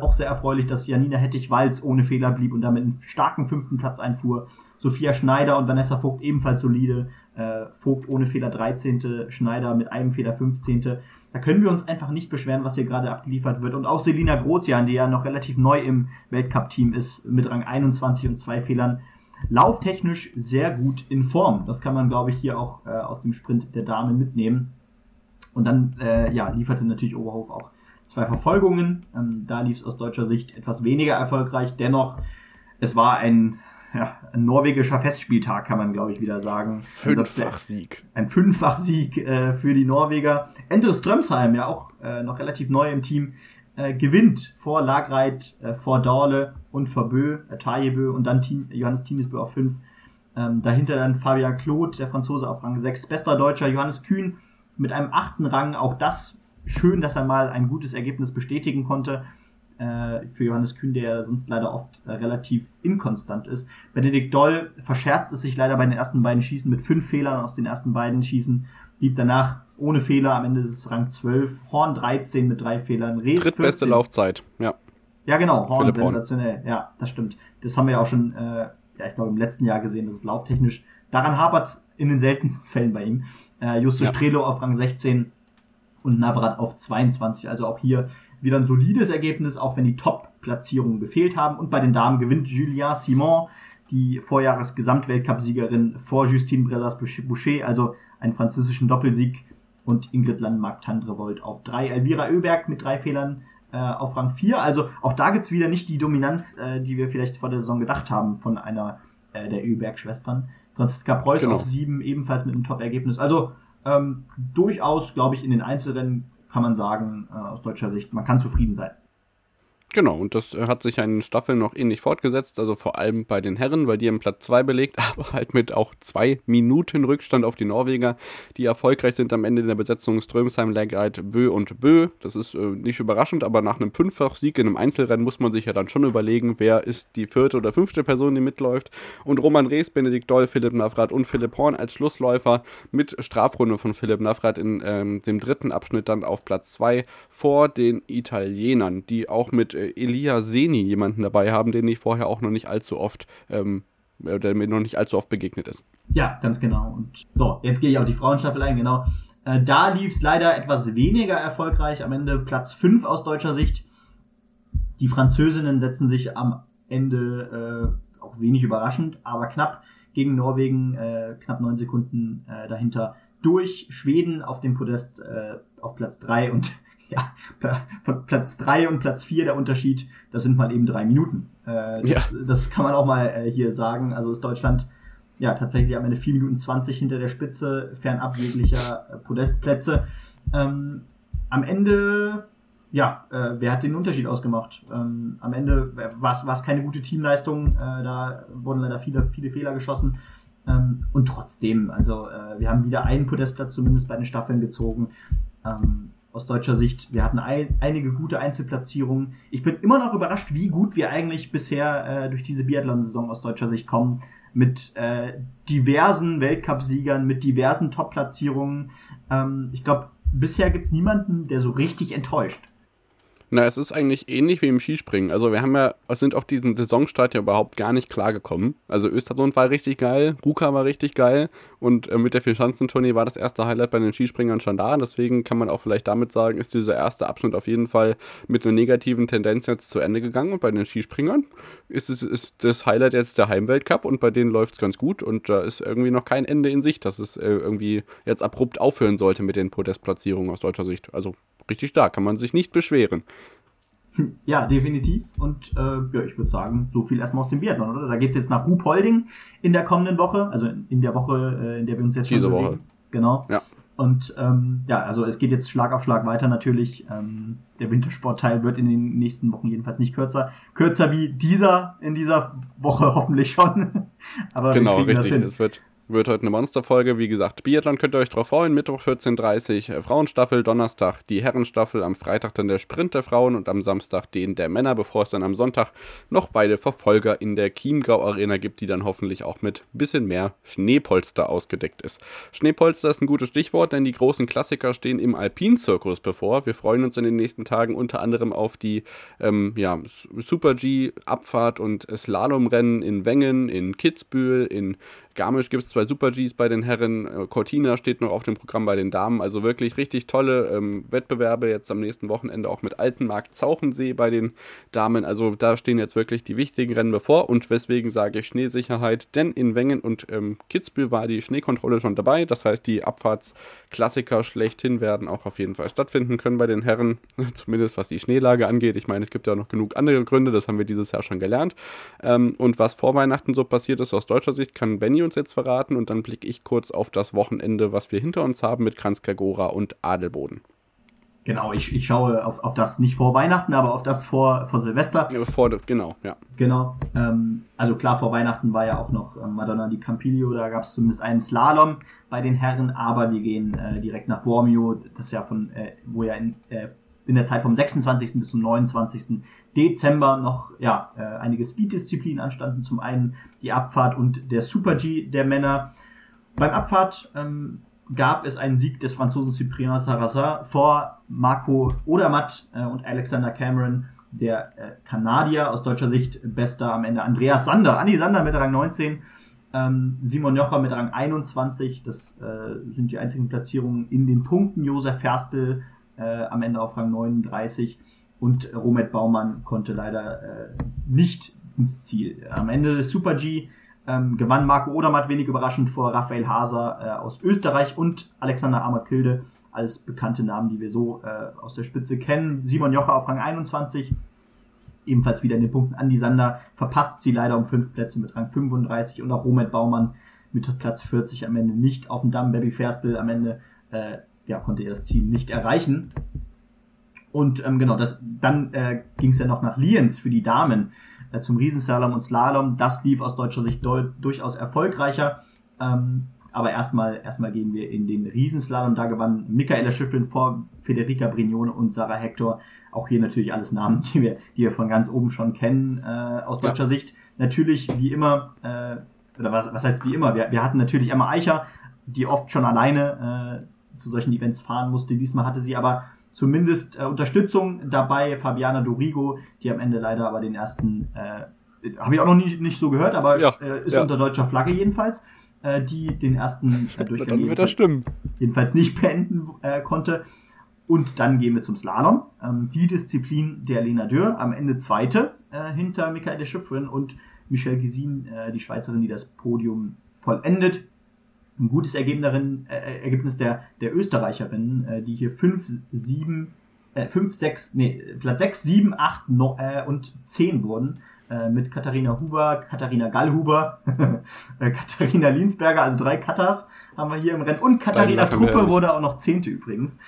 auch sehr erfreulich, dass Janina Hettich-Walz ohne Fehler blieb und damit einen starken fünften Platz einfuhr. Sophia Schneider und Vanessa Vogt ebenfalls solide. Äh, Vogt ohne Fehler 13. Schneider mit einem Fehler 15. Da können wir uns einfach nicht beschweren, was hier gerade abgeliefert wird. Und auch Selina Grozian, die ja noch relativ neu im Weltcup-Team ist, mit Rang 21 und zwei Fehlern, lauftechnisch sehr gut in Form. Das kann man, glaube ich, hier auch äh, aus dem Sprint der Damen mitnehmen. Und dann äh, ja, lieferte natürlich Oberhof auch zwei Verfolgungen. Ähm, da lief es aus deutscher Sicht etwas weniger erfolgreich. Dennoch, es war ein ja, ein norwegischer Festspieltag, kann man, glaube ich, wieder sagen. Fünffach-Sieg. Ein Fünffach-Sieg äh, für die Norweger. Endre Strömsheim, ja auch äh, noch relativ neu im Team, äh, gewinnt vor Lagreit, äh, vor Dorle und vor Bö, äh, Tajebö und dann Team, Johannes Tinesbö auf 5. Ähm, dahinter dann Fabian Claude, der Franzose auf Rang 6. Bester Deutscher Johannes Kühn mit einem achten Rang. Auch das schön, dass er mal ein gutes Ergebnis bestätigen konnte äh, für Johannes Kühn, der sonst leider oft äh, relativ inkonstant ist. Benedikt Doll verscherzt es sich leider bei den ersten beiden Schießen mit fünf Fehlern aus den ersten beiden Schießen, blieb danach ohne Fehler, am Ende ist es Rang 12, Horn 13 mit drei Fehlern, Rees Drittbeste 14. Laufzeit, ja. Ja, genau, Horn sensationell, Horn. ja, das stimmt. Das haben wir ja auch schon, äh, ja, ich glaube im letzten Jahr gesehen, das ist lauftechnisch, daran hapert es in den seltensten Fällen bei ihm. Äh, Justus ja. Strelo auf Rang 16 und Navrat auf 22, also auch hier wieder ein solides Ergebnis, auch wenn die Top-Platzierungen gefehlt haben. Und bei den Damen gewinnt Julia Simon die Vorjahres-Gesamtweltcup-Siegerin vor Justine Brezas-Boucher, also einen französischen Doppelsieg und Ingrid Landmark Tandrevold auf drei. Elvira Oeberg mit drei Fehlern äh, auf Rang 4. Also auch da gibt's wieder nicht die Dominanz, äh, die wir vielleicht vor der Saison gedacht haben von einer äh, der Oeberg-Schwestern. Franziska Preuß genau. auf sieben, ebenfalls mit einem Top-Ergebnis. Also ähm, durchaus, glaube ich, in den Einzelrennen kann man sagen, äh, aus deutscher Sicht, man kann zufrieden sein. Genau, und das äh, hat sich in Staffeln noch ähnlich fortgesetzt, also vor allem bei den Herren, weil die haben Platz 2 belegt, aber halt mit auch zwei Minuten Rückstand auf die Norweger, die erfolgreich sind am Ende in der Besetzung Strömsheim, Legreit, Bö und Bö. Das ist äh, nicht überraschend, aber nach einem Fünffach-Sieg in einem Einzelrennen muss man sich ja dann schon überlegen, wer ist die vierte oder fünfte Person, die mitläuft. Und Roman Rees, Benedikt Doll, Philipp Navrat und Philipp Horn als Schlussläufer mit Strafrunde von Philipp Navrat in ähm, dem dritten Abschnitt dann auf Platz 2 vor den Italienern, die auch mit äh, Elia Seni jemanden dabei haben, den ich vorher auch noch nicht allzu oft, ähm, der mir noch nicht allzu oft begegnet ist. Ja, ganz genau. Und so, jetzt gehe ich auf die Frauenstaffel ein, genau. Äh, da lief es leider etwas weniger erfolgreich. Am Ende Platz 5 aus deutscher Sicht. Die Französinnen setzen sich am Ende äh, auch wenig überraschend, aber knapp gegen Norwegen, äh, knapp neun Sekunden äh, dahinter durch. Schweden auf dem Podest äh, auf Platz 3 und ja, von Platz drei und Platz vier der Unterschied, das sind mal eben drei Minuten. Äh, das, ja. das kann man auch mal äh, hier sagen. Also ist Deutschland ja tatsächlich am Ende vier Minuten zwanzig hinter der Spitze, fernab jeglicher äh, Podestplätze. Ähm, am Ende, ja, äh, wer hat den Unterschied ausgemacht? Ähm, am Ende war es keine gute Teamleistung, äh, da wurden leider viele, viele Fehler geschossen. Ähm, und trotzdem, also äh, wir haben wieder einen Podestplatz zumindest bei den Staffeln gezogen. Ähm, aus deutscher Sicht. Wir hatten ein, einige gute Einzelplatzierungen. Ich bin immer noch überrascht, wie gut wir eigentlich bisher äh, durch diese Biathlon-Saison aus deutscher Sicht kommen. Mit äh, diversen Weltcupsiegern, mit diversen Top-Platzierungen. Ähm, ich glaube, bisher gibt's niemanden, der so richtig enttäuscht. Na, es ist eigentlich ähnlich wie im Skispringen. Also wir haben ja, sind auf diesen Saisonstart ja überhaupt gar nicht klargekommen. Also Östersund war richtig geil, Ruka war richtig geil und äh, mit der Vierschanzentournee war das erste Highlight bei den Skispringern schon da. Deswegen kann man auch vielleicht damit sagen, ist dieser erste Abschnitt auf jeden Fall mit einer negativen Tendenz jetzt zu Ende gegangen. Und bei den Skispringern ist, es, ist das Highlight jetzt der Heimweltcup und bei denen läuft es ganz gut und da ist irgendwie noch kein Ende in Sicht, dass es äh, irgendwie jetzt abrupt aufhören sollte mit den Podestplatzierungen aus deutscher Sicht. Also richtig stark, kann man sich nicht beschweren. Ja, definitiv. Und äh, ja, ich würde sagen, so viel erstmal aus dem Biathlon, oder? Da geht's jetzt nach Ruhpolding in der kommenden Woche, also in der Woche, äh, in der wir uns jetzt schon Diese bewegen. Woche. Genau. Ja. Und ähm, ja, also es geht jetzt Schlag auf Schlag weiter natürlich. Ähm, der Wintersportteil wird in den nächsten Wochen jedenfalls nicht kürzer. Kürzer wie dieser in dieser Woche hoffentlich schon. Aber genau, richtig. Es wird wird heute eine Monsterfolge. Wie gesagt, Biathlon könnt ihr euch drauf freuen. Mittwoch 14.30 Uhr Frauenstaffel, Donnerstag die Herrenstaffel, am Freitag dann der Sprint der Frauen und am Samstag den der Männer, bevor es dann am Sonntag noch beide Verfolger in der Chiemgau Arena gibt, die dann hoffentlich auch mit ein bisschen mehr Schneepolster ausgedeckt ist. Schneepolster ist ein gutes Stichwort, denn die großen Klassiker stehen im Alpinzirkus bevor. Wir freuen uns in den nächsten Tagen unter anderem auf die ähm, ja, Super G Abfahrt und Slalomrennen in Wengen, in Kitzbühel, in Garmisch gibt es zwei Super Gs bei den Herren. Äh, Cortina steht noch auf dem Programm bei den Damen. Also wirklich richtig tolle ähm, Wettbewerbe jetzt am nächsten Wochenende auch mit Altenmarkt Zauchensee bei den Damen. Also da stehen jetzt wirklich die wichtigen Rennen bevor. Und weswegen sage ich Schneesicherheit? Denn in Wengen und ähm, Kitzbühel war die Schneekontrolle schon dabei. Das heißt, die Abfahrtsklassiker schlechthin werden auch auf jeden Fall stattfinden können bei den Herren. Zumindest was die Schneelage angeht. Ich meine, es gibt ja noch genug andere Gründe. Das haben wir dieses Jahr schon gelernt. Ähm, und was vor Weihnachten so passiert ist aus deutscher Sicht, kann Benny uns jetzt verraten und dann blicke ich kurz auf das Wochenende, was wir hinter uns haben mit Kranzkagora und Adelboden. Genau, ich, ich schaue auf, auf das nicht vor Weihnachten, aber auf das vor, vor Silvester. Ja, vor, genau, ja. Genau. Ähm, also klar, vor Weihnachten war ja auch noch äh, Madonna di Campiglio, da gab es zumindest einen Slalom bei den Herren, aber wir gehen äh, direkt nach Bormio, das ja von, äh, wo ja in, äh, in der Zeit vom 26. bis zum 29. Dezember noch ja, äh, einige Speed-Disziplinen anstanden. Zum einen die Abfahrt und der Super-G der Männer. Beim Abfahrt ähm, gab es einen Sieg des Franzosen Cyprien Sarrazin vor Marco Odermatt äh, und Alexander Cameron, der äh, Kanadier. Aus deutscher Sicht bester am Ende Andreas Sander, Andi Sander mit Rang 19, ähm, Simon Jocher mit Rang 21, das äh, sind die einzigen Platzierungen in den Punkten, Josef Ferstel äh, am Ende auf Rang 39 und Romet Baumann konnte leider äh, nicht ins Ziel. Am Ende des Super G ähm, gewann Marco Odermatt wenig überraschend vor Raphael Haser äh, aus Österreich und Alexander Amat-Kilde als bekannte Namen, die wir so äh, aus der Spitze kennen. Simon Jocher auf Rang 21, ebenfalls wieder in den Punkten. Andi Sander verpasst sie leider um fünf Plätze mit Rang 35 und auch Romet Baumann mit Platz 40 am Ende nicht auf dem Damm. Baby Ferspil am Ende äh, ja, konnte er das Ziel nicht erreichen. Und ähm, genau, das, dann äh, ging es ja noch nach Lienz für die Damen äh, zum Riesenslalom und Slalom. Das lief aus deutscher Sicht durchaus erfolgreicher. Ähm, aber erstmal erstmal gehen wir in den Riesenslalom. Da gewann Michaela Schifflin vor Federica Brignone und Sarah Hector. Auch hier natürlich alles Namen, die wir, die wir von ganz oben schon kennen äh, aus deutscher ja. Sicht. Natürlich wie immer, äh, oder was, was heißt wie immer, wir, wir hatten natürlich Emma Eicher, die oft schon alleine äh, zu solchen Events fahren musste. Diesmal hatte sie aber zumindest äh, Unterstützung dabei. Fabiana Dorigo, die am Ende leider aber den ersten, äh, habe ich auch noch nie, nicht so gehört, aber ja, äh, ist ja. unter deutscher Flagge jedenfalls äh, die den ersten äh, Durchgang jedenfalls, jedenfalls, nicht beenden äh, konnte. Und dann gehen wir zum Slalom. Ähm, die Disziplin der Lena Dürr, am Ende zweite äh, hinter Michael Schiffrin und Michelle Gisin, äh, die Schweizerin, die das Podium vollendet. Ein gutes Ergebnis, äh, Ergebnis der, der Österreicherin, äh, die hier 5, 7, äh, 5, 6, nee, Platz 6, 7, 8 no, äh, und 10 wurden. Äh, mit Katharina Huber, Katharina Gallhuber, äh, Katharina Linsberger, also drei Cutters haben wir hier im Rennen. Und Katharina Truppe wurde auch noch Zehnte übrigens.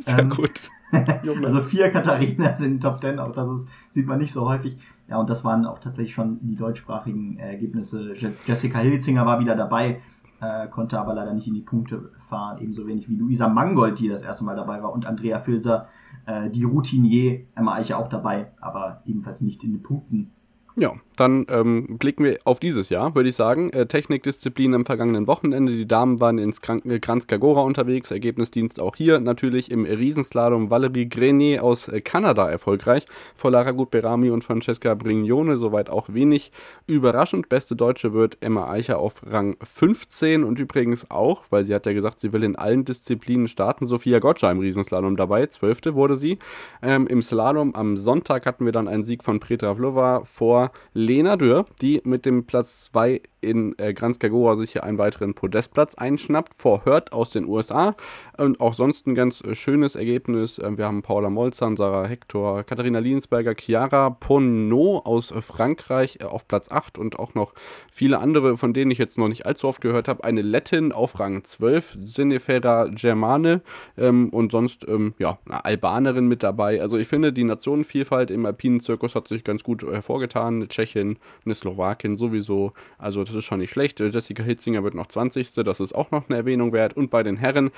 Sehr ähm, gut. also vier Katharinas in den Top Ten, auch das ist, sieht man nicht so häufig. Ja, und das waren auch tatsächlich schon die deutschsprachigen Ergebnisse. Jessica Hilzinger war wieder dabei, äh, konnte aber leider nicht in die Punkte fahren, ebenso wenig wie Luisa Mangold, die das erste Mal dabei war, und Andrea Filzer, äh, die Routinier, Emma Eiche auch dabei, aber ebenfalls nicht in den Punkten. Ja, dann ähm, blicken wir auf dieses Jahr, würde ich sagen. Äh, Technikdisziplin am vergangenen Wochenende. Die Damen waren ins Kranz Gagora unterwegs. Ergebnisdienst auch hier. Natürlich im Riesenslalom Valerie Grenier aus äh, Kanada erfolgreich. Vor Lara Gutberami und Francesca Brignone. Soweit auch wenig überraschend. Beste Deutsche wird Emma Eicher auf Rang 15. Und übrigens auch, weil sie hat ja gesagt, sie will in allen Disziplinen starten. Sophia Gotcha im Riesenslalom dabei. Zwölfte wurde sie. Ähm, Im Slalom am Sonntag hatten wir dann einen Sieg von Petra Vlova vor Lena Dürr, die mit dem Platz 2 in äh, Granskagora sich hier einen weiteren Podestplatz einschnappt, vor Hurt aus den USA. Und auch sonst ein ganz äh, schönes Ergebnis. Äh, wir haben Paula Molzan, Sarah Hector, Katharina Liensberger, Chiara Ponno aus äh, Frankreich äh, auf Platz 8 und auch noch viele andere, von denen ich jetzt noch nicht allzu oft gehört habe. Eine Lettin auf Rang 12, Sinefera Germane ähm, und sonst ähm, ja, eine Albanerin mit dabei. Also ich finde, die Nationenvielfalt im alpinen Zirkus hat sich ganz gut hervorgetan. Eine Tschechin, eine Slowakin sowieso. Also das ist schon nicht schlecht. Jessica Hitzinger wird noch 20. Das ist auch noch eine Erwähnung wert. Und bei den Herren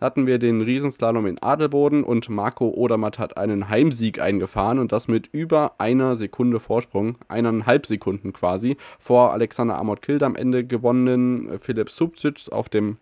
hatten wir den Riesenslalom in Adelboden und Marco Odermatt hat einen Heimsieg eingefahren und das mit über einer Sekunde Vorsprung, eineinhalb Sekunden quasi, vor Alexander Amott Kild am Ende gewonnenen Philipp Subcic auf dem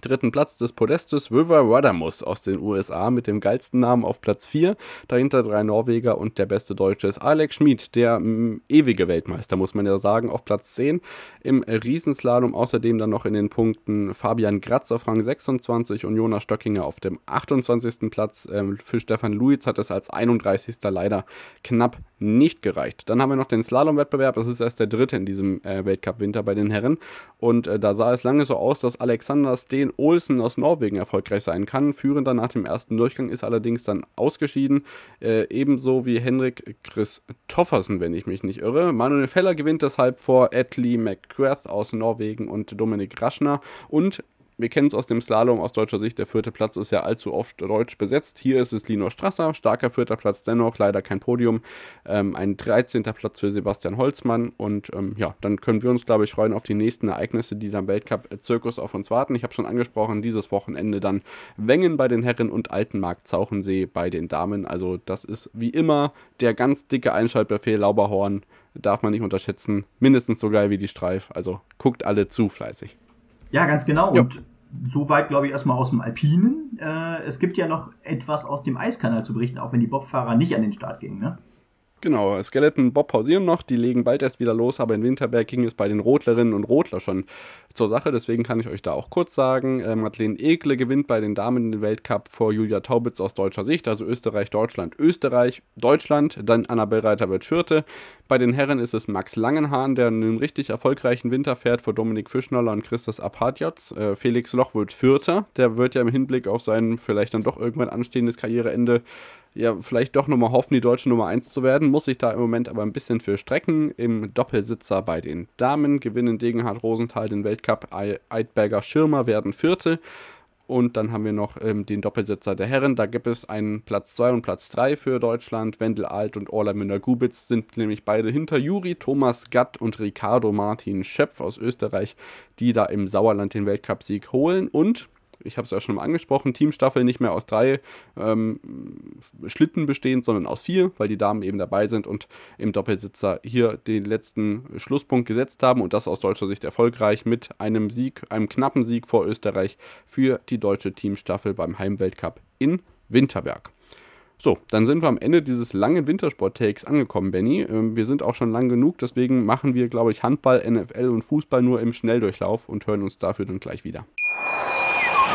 dritten Platz des Podestes River Ruddermus aus den USA mit dem geilsten Namen auf Platz 4. Dahinter drei Norweger und der beste Deutsche ist Alex Schmid, der mh, ewige Weltmeister, muss man ja sagen, auf Platz 10. Im Riesenslalom außerdem dann noch in den Punkten Fabian Gratz auf Rang 26 und Jonas Stöckinger auf dem 28. Platz. Ähm, für Stefan Luiz hat es als 31. leider knapp nicht gereicht. Dann haben wir noch den Slalom-Wettbewerb, das ist erst der dritte in diesem äh, Weltcup-Winter bei den Herren. Und äh, da sah es lange so aus, dass Alexander Steen Olsen aus Norwegen erfolgreich sein kann. Führender nach dem ersten Durchgang ist allerdings dann ausgeschieden. Äh, ebenso wie Henrik Christoffersen, wenn ich mich nicht irre. Manuel Feller gewinnt deshalb vor Edley McGrath aus Norwegen und Dominik Raschner. Und wir kennen es aus dem Slalom aus deutscher Sicht, der vierte Platz ist ja allzu oft deutsch besetzt. Hier ist es Lino Strasser, starker vierter Platz dennoch, leider kein Podium. Ähm, ein 13. Platz für Sebastian Holzmann und ähm, ja, dann können wir uns, glaube ich, freuen auf die nächsten Ereignisse, die dann Weltcup-Zirkus auf uns warten. Ich habe schon angesprochen, dieses Wochenende dann Wengen bei den Herren und Altenmarkt Zauchensee bei den Damen. Also das ist wie immer der ganz dicke Einschaltbefehl Lauberhorn, darf man nicht unterschätzen. Mindestens so geil wie die Streif. Also guckt alle zu fleißig. Ja, ganz genau. Ja. Und soweit, glaube ich, erstmal aus dem Alpinen. Äh, es gibt ja noch etwas aus dem Eiskanal zu berichten, auch wenn die Bobfahrer nicht an den Start gingen, ne? Genau, Skeleton Bob pausieren noch, die legen bald erst wieder los, aber in Winterberg ging es bei den Rotlerinnen und Rotler schon zur Sache, deswegen kann ich euch da auch kurz sagen, äh, Madeleine Ekle gewinnt bei den Damen den Weltcup vor Julia Taubitz aus deutscher Sicht, also Österreich, Deutschland, Österreich, Deutschland, dann Annabel Reiter wird Vierte, Bei den Herren ist es Max Langenhahn, der einen richtig erfolgreichen Winter fährt vor Dominik Fischnoller und Christus Apatjotz. Äh, Felix Loch wird Vierter. Der wird ja im Hinblick auf sein vielleicht dann doch irgendwann anstehendes Karriereende ja, vielleicht doch nochmal hoffen, die deutsche Nummer 1 zu werden. Muss sich da im Moment aber ein bisschen für strecken. Im Doppelsitzer bei den Damen gewinnen Degenhard Rosenthal den Weltcup. Eidberger Schirmer werden Vierte. Und dann haben wir noch ähm, den Doppelsitzer der Herren. Da gibt es einen Platz 2 und Platz 3 für Deutschland. Wendel Alt und Orla Müller-Gubitz sind nämlich beide hinter Juri, Thomas Gatt und Ricardo Martin Schöpf aus Österreich, die da im Sauerland den Weltcupsieg holen. Und ich habe es ja schon mal angesprochen, Teamstaffel nicht mehr aus drei ähm, Schlitten bestehend, sondern aus vier, weil die Damen eben dabei sind und im Doppelsitzer hier den letzten Schlusspunkt gesetzt haben und das aus deutscher Sicht erfolgreich mit einem Sieg, einem knappen Sieg vor Österreich für die deutsche Teamstaffel beim Heimweltcup in Winterberg. So, dann sind wir am Ende dieses langen Wintersport-Takes angekommen, Benny. Ähm, wir sind auch schon lang genug, deswegen machen wir, glaube ich, Handball, NFL und Fußball nur im Schnelldurchlauf und hören uns dafür dann gleich wieder.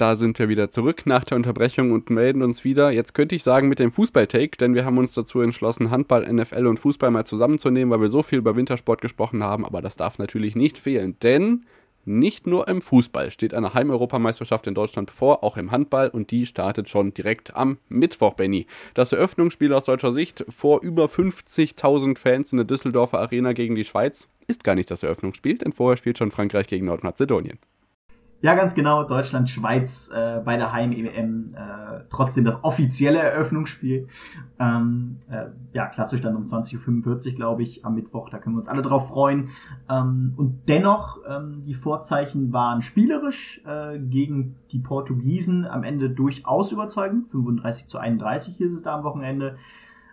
Da sind wir wieder zurück nach der Unterbrechung und melden uns wieder. Jetzt könnte ich sagen mit dem Fußball-Take, denn wir haben uns dazu entschlossen, Handball, NFL und Fußball mal zusammenzunehmen, weil wir so viel über Wintersport gesprochen haben. Aber das darf natürlich nicht fehlen, denn nicht nur im Fußball steht eine Heimeuropameisterschaft in Deutschland bevor, auch im Handball und die startet schon direkt am Mittwoch, Benny. Das Eröffnungsspiel aus deutscher Sicht vor über 50.000 Fans in der Düsseldorfer Arena gegen die Schweiz ist gar nicht das Eröffnungsspiel, denn vorher spielt schon Frankreich gegen Nordmazedonien. Ja, ganz genau. Deutschland, Schweiz äh, bei der Heim-EM äh, trotzdem das offizielle Eröffnungsspiel. Ähm, äh, ja, klassisch dann um 20.45 Uhr, glaube ich, am Mittwoch. Da können wir uns alle drauf freuen. Ähm, und dennoch, ähm, die Vorzeichen waren spielerisch äh, gegen die Portugiesen am Ende durchaus überzeugend. 35 zu 31 hieß es da am Wochenende.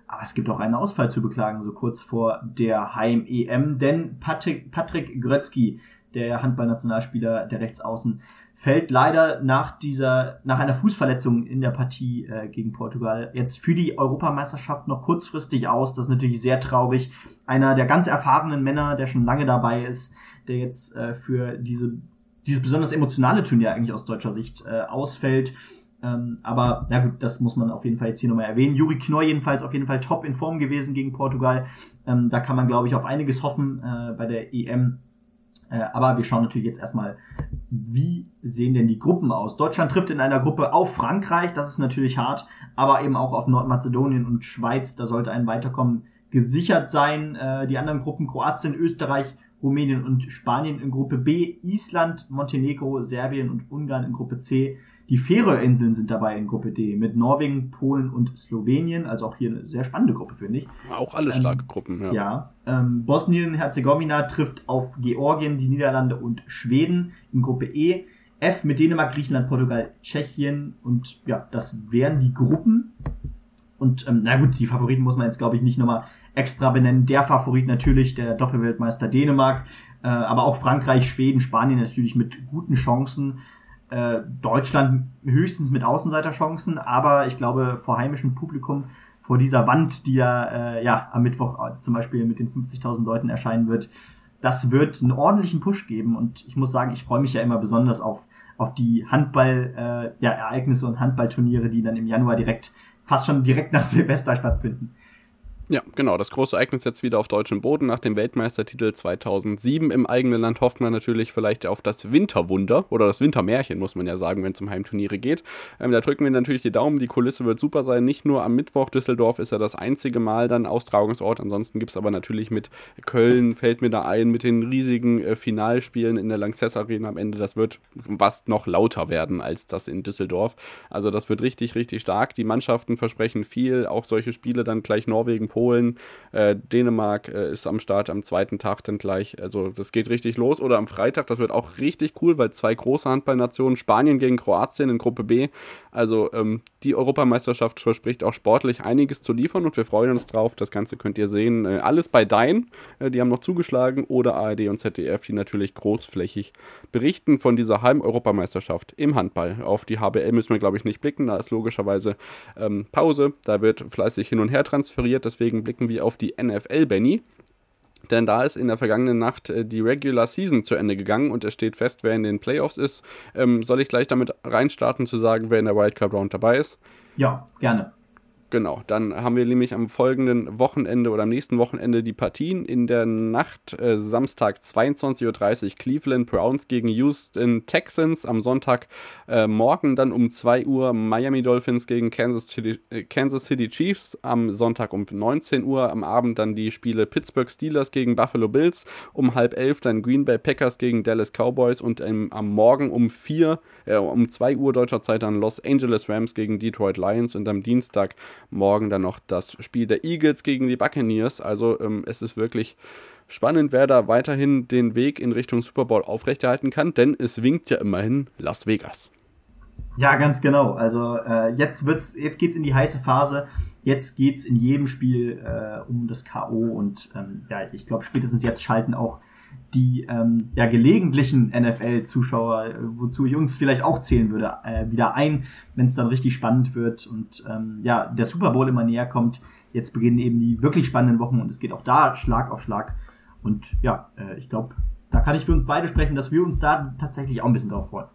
Aber es gibt auch einen Ausfall zu beklagen, so kurz vor der Heim-EM. Denn Patrick, Patrick Grötzky der Handballnationalspieler, der Rechtsaußen, fällt leider nach dieser, nach einer Fußverletzung in der Partie äh, gegen Portugal jetzt für die Europameisterschaft noch kurzfristig aus. Das ist natürlich sehr traurig. Einer der ganz erfahrenen Männer, der schon lange dabei ist, der jetzt äh, für diese, dieses besonders emotionale Turnier eigentlich aus deutscher Sicht äh, ausfällt. Ähm, aber ja gut, das muss man auf jeden Fall jetzt hier nochmal erwähnen. Juri Knorr jedenfalls auf jeden Fall top in Form gewesen gegen Portugal. Ähm, da kann man, glaube ich, auf einiges hoffen äh, bei der EM. Äh, aber wir schauen natürlich jetzt erstmal, wie sehen denn die Gruppen aus? Deutschland trifft in einer Gruppe auf Frankreich, das ist natürlich hart, aber eben auch auf Nordmazedonien und Schweiz, da sollte ein Weiterkommen gesichert sein. Äh, die anderen Gruppen Kroatien, Österreich, Rumänien und Spanien in Gruppe B, Island, Montenegro, Serbien und Ungarn in Gruppe C. Die Färöerinseln sind dabei in Gruppe D mit Norwegen, Polen und Slowenien. Also auch hier eine sehr spannende Gruppe, finde ich. Auch alle ähm, starke Gruppen, ja. Ja. Ähm, Bosnien-Herzegowina trifft auf Georgien, die Niederlande und Schweden in Gruppe E. F mit Dänemark, Griechenland, Portugal, Tschechien. Und ja, das wären die Gruppen. Und ähm, na gut, die Favoriten muss man jetzt, glaube ich, nicht nochmal extra benennen. Der Favorit natürlich, der Doppelweltmeister Dänemark. Äh, aber auch Frankreich, Schweden, Spanien natürlich mit guten Chancen äh, Deutschland höchstens mit Außenseiterchancen, aber ich glaube vor heimischem Publikum, vor dieser Wand, die ja, äh, ja am Mittwoch äh, zum Beispiel mit den 50.000 Leuten erscheinen wird, das wird einen ordentlichen Push geben und ich muss sagen, ich freue mich ja immer besonders auf, auf die Handball-Ereignisse äh, ja, und Handballturniere, die dann im Januar direkt, fast schon direkt nach Silvester stattfinden. Ja, genau. Das große Ereignis jetzt wieder auf deutschem Boden. Nach dem Weltmeistertitel 2007 im eigenen Land hofft man natürlich vielleicht auf das Winterwunder oder das Wintermärchen, muss man ja sagen, wenn es um Heimturniere geht. Ähm, da drücken wir natürlich die Daumen. Die Kulisse wird super sein. Nicht nur am Mittwoch. Düsseldorf ist ja das einzige Mal dann Austragungsort. Ansonsten gibt es aber natürlich mit Köln, fällt mir da ein, mit den riesigen äh, Finalspielen in der Lanxess Arena am Ende. Das wird fast noch lauter werden als das in Düsseldorf. Also das wird richtig, richtig stark. Die Mannschaften versprechen viel. Auch solche Spiele dann gleich Norwegen, Polen, äh, Dänemark äh, ist am Start am zweiten Tag dann gleich. Also das geht richtig los. Oder am Freitag, das wird auch richtig cool, weil zwei große Handballnationen, Spanien gegen Kroatien in Gruppe B. Also ähm, die Europameisterschaft verspricht auch sportlich einiges zu liefern und wir freuen uns drauf. Das Ganze könnt ihr sehen. Äh, alles bei Dein, äh, die haben noch zugeschlagen, oder ARD und ZDF, die natürlich großflächig berichten von dieser halben Europameisterschaft im Handball. Auf die HBL müssen wir, glaube ich, nicht blicken. Da ist logischerweise ähm, Pause. Da wird fleißig hin und her transferiert. Deswegen blicken wir auf die NFL, Benny. Denn da ist in der vergangenen Nacht äh, die Regular Season zu Ende gegangen und es steht fest, wer in den Playoffs ist. Ähm, soll ich gleich damit reinstarten, zu sagen, wer in der Wildcard Round dabei ist? Ja, gerne. Genau, dann haben wir nämlich am folgenden Wochenende oder am nächsten Wochenende die Partien. In der Nacht äh, Samstag 22.30 Uhr Cleveland Browns gegen Houston Texans. Am Sonntag äh, morgen dann um 2 Uhr Miami Dolphins gegen Kansas City, äh, Kansas City Chiefs. Am Sonntag um 19 Uhr. Am Abend dann die Spiele Pittsburgh Steelers gegen Buffalo Bills. Um halb elf dann Green Bay Packers gegen Dallas Cowboys. Und ähm, am Morgen um 4, äh, um 2 Uhr deutscher Zeit dann Los Angeles Rams gegen Detroit Lions. Und am Dienstag morgen dann noch das Spiel der Eagles gegen die Buccaneers. Also ähm, es ist wirklich spannend, wer da weiterhin den Weg in Richtung Super Bowl aufrechterhalten kann, denn es winkt ja immerhin Las Vegas. Ja, ganz genau. Also äh, jetzt wird's, jetzt geht's in die heiße Phase. Jetzt geht's in jedem Spiel äh, um das KO und ähm, ja, ich glaube spätestens jetzt schalten auch die ähm, ja, gelegentlichen NFL-Zuschauer, äh, wozu ich uns vielleicht auch zählen würde, äh, wieder ein, wenn es dann richtig spannend wird und ähm, ja, der Super Bowl immer näher kommt. Jetzt beginnen eben die wirklich spannenden Wochen und es geht auch da Schlag auf Schlag. Und ja, äh, ich glaube, da kann ich für uns beide sprechen, dass wir uns da tatsächlich auch ein bisschen drauf freuen.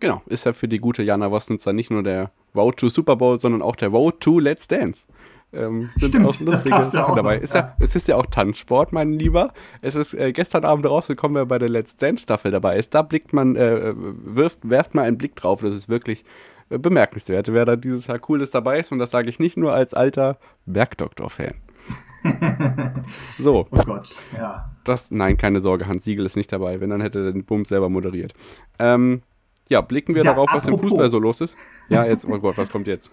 Genau, ist ja für die gute Jana Wostnitzer nicht nur der Road to Super Bowl, sondern auch der Road to Let's Dance. Ähm, sind Stimmt, auch lustige ja Sachen auch dabei. noch, Ist ja, es ist ja auch Tanzsport, mein Lieber. Es ist äh, gestern Abend rausgekommen, wer bei der Let's Dance Staffel dabei ist. Da blickt man, äh, wirft, werft mal einen Blick drauf. Das ist wirklich äh, bemerkenswert, wer da dieses Jahr Cooles dabei ist. Und das sage ich nicht nur als alter Bergdoktor-Fan. so. Oh Gott, ja. Das, nein, keine Sorge, Hans Siegel ist nicht dabei. Wenn, dann hätte er den Bums selber moderiert. Ähm, ja, blicken wir Ja, darauf, was im apropos. Fußball so los ist. Ja, jetzt, oh Gott, was kommt jetzt?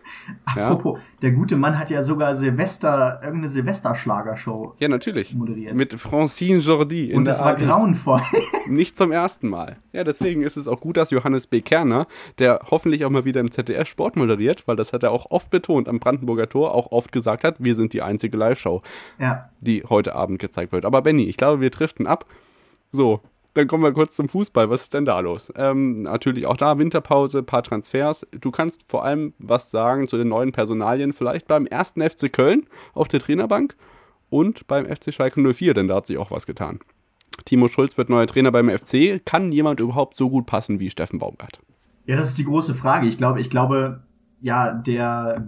Ja, Apropos, der gute Mann hat ja sogar Silvester, irgendeine Silvesterschlagershow ja natürlich. moderiert. Mit Francine Jordi in und das war ARD. grauenvoll. Nicht zum ersten Mal. Ja, deswegen ist es auch gut, dass Johannes B. Kerner, der hoffentlich auch mal wieder im ZDF Sport moderiert, weil das hat er auch oft betont am Brandenburger Tor, auch oft gesagt hat, wir sind die einzige Live-Show, ja. die heute Abend gezeigt wird. Aber Benny, ich glaube, wir driften ab. So, dann kommen wir kurz zum Fußball. Was ist denn da los? Ähm, natürlich auch da Winterpause, paar Transfers. Du kannst vor allem was sagen zu den neuen Personalien, vielleicht beim ersten FC Köln auf der Trainerbank und beim FC Schalke 04, denn da hat sich auch was getan. Timo Schulz wird neuer Trainer beim FC. Kann jemand überhaupt so gut passen wie Steffen Baumgart? Ja, das ist die große Frage. Ich glaube, ich glaube, ja, der,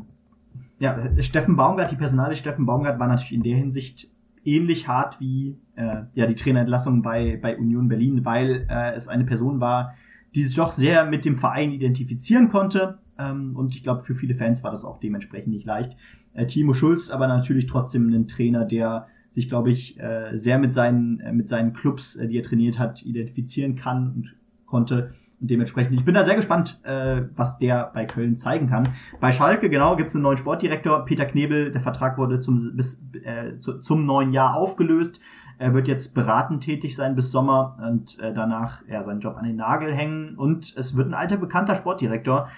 ja, Steffen Baumgart, die Personale Steffen Baumgart war natürlich in der Hinsicht ähnlich hart wie äh, ja die Trainerentlassung bei bei Union Berlin, weil äh, es eine Person war, die sich doch sehr mit dem Verein identifizieren konnte. Ähm, und ich glaube, für viele Fans war das auch dementsprechend nicht leicht. Äh, Timo Schulz aber natürlich trotzdem ein Trainer, der sich, glaube ich, äh, sehr mit seinen, äh, mit seinen Clubs, äh, die er trainiert hat, identifizieren kann und konnte. Und dementsprechend, ich bin da sehr gespannt, äh, was der bei Köln zeigen kann. Bei Schalke, genau, gibt es einen neuen Sportdirektor, Peter Knebel. Der Vertrag wurde zum, bis, äh, zu, zum neuen Jahr aufgelöst. Er wird jetzt beratend tätig sein bis Sommer und äh, danach ja, seinen Job an den Nagel hängen. Und es wird ein alter bekannter Sportdirektor.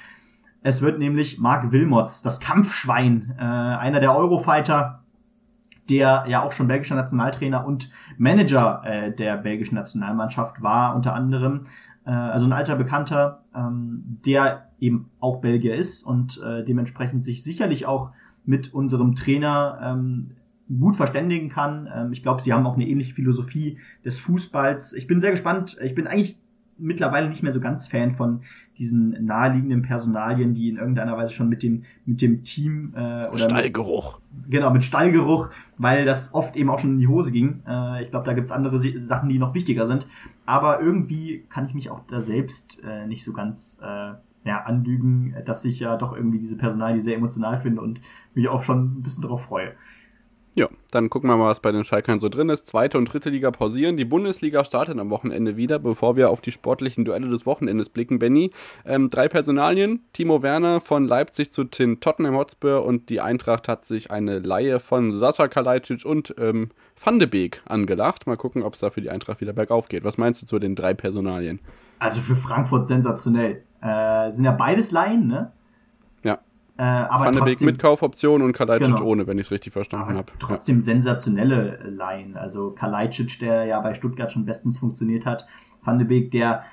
Es wird nämlich Marc Wilmots, das Kampfschwein, äh, einer der Eurofighter, der ja auch schon belgischer Nationaltrainer und Manager äh, der belgischen Nationalmannschaft war, unter anderem. Äh, also ein alter Bekannter, ähm, der eben auch Belgier ist und äh, dementsprechend sich sicherlich auch mit unserem Trainer ähm, gut verständigen kann. Ähm, ich glaube, sie haben auch eine ähnliche Philosophie des Fußballs. Ich bin sehr gespannt. Ich bin eigentlich mittlerweile nicht mehr so ganz Fan von diesen naheliegenden Personalien, die in irgendeiner Weise schon mit dem mit dem Team äh, oder mit, Stallgeruch. genau mit Stallgeruch, weil das oft eben auch schon in die Hose ging. Äh, ich glaube, da gibt's andere Sachen, die noch wichtiger sind. Aber irgendwie kann ich mich auch da selbst äh, nicht so ganz äh, ja, anlügen, dass ich ja doch irgendwie diese Personalien sehr emotional finde und mich auch schon ein bisschen darauf freue. Ja, Dann gucken wir mal, was bei den Schalkern so drin ist. Zweite und dritte Liga pausieren. Die Bundesliga startet am Wochenende wieder, bevor wir auf die sportlichen Duelle des Wochenendes blicken. Benny, ähm, drei Personalien. Timo Werner von Leipzig zu den Tottenham Hotspur und die Eintracht hat sich eine Laie von Sascha Kalajdzic und ähm, Van de Beek angelacht. Mal gucken, ob es da für die Eintracht wieder bergauf geht. Was meinst du zu den drei Personalien? Also für Frankfurt sensationell. Äh, sind ja beides Laien, ne? Ja. Äh, aber Van de Beek mit Kaufoption und Kalajdzic Genau. ohne, wenn ich es richtig verstanden habe. trotzdem sensationelle Laien. Also Kalajdzic, der ja bei Stuttgart schon bestens funktioniert hat. Van de Beek, der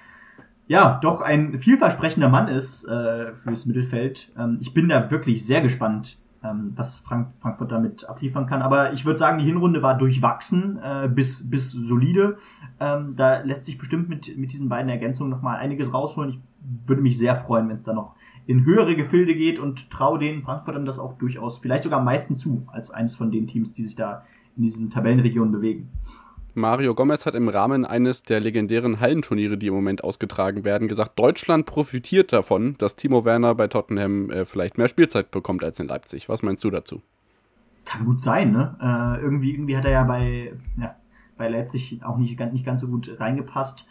ja doch ein vielversprechender Mann ist äh, fürs Mittelfeld. Ähm, ich bin da wirklich sehr gespannt, ähm, was Frank Frankfurt damit abliefern kann. Aber ich würde sagen, die Hinrunde war durchwachsen äh, bis, bis solide. Ähm, da lässt sich bestimmt mit, mit diesen beiden Ergänzungen nochmal einiges rausholen. Ich würde mich sehr freuen, wenn es da noch in höhere Gefilde geht und traue den Frankfurtern das auch durchaus, vielleicht sogar am meisten zu, als eines von den Teams, die sich da in diesen Tabellenregionen bewegen. Mario Gomez hat im Rahmen eines der legendären Hallenturniere, die im Moment ausgetragen werden, gesagt, Deutschland profitiert davon, dass Timo Werner bei Tottenham äh, vielleicht mehr Spielzeit bekommt als in Leipzig. Was meinst du dazu? Kann gut sein, ne? Äh, irgendwie, irgendwie hat er ja bei, ja, bei Leipzig auch nicht, nicht ganz so gut reingepasst,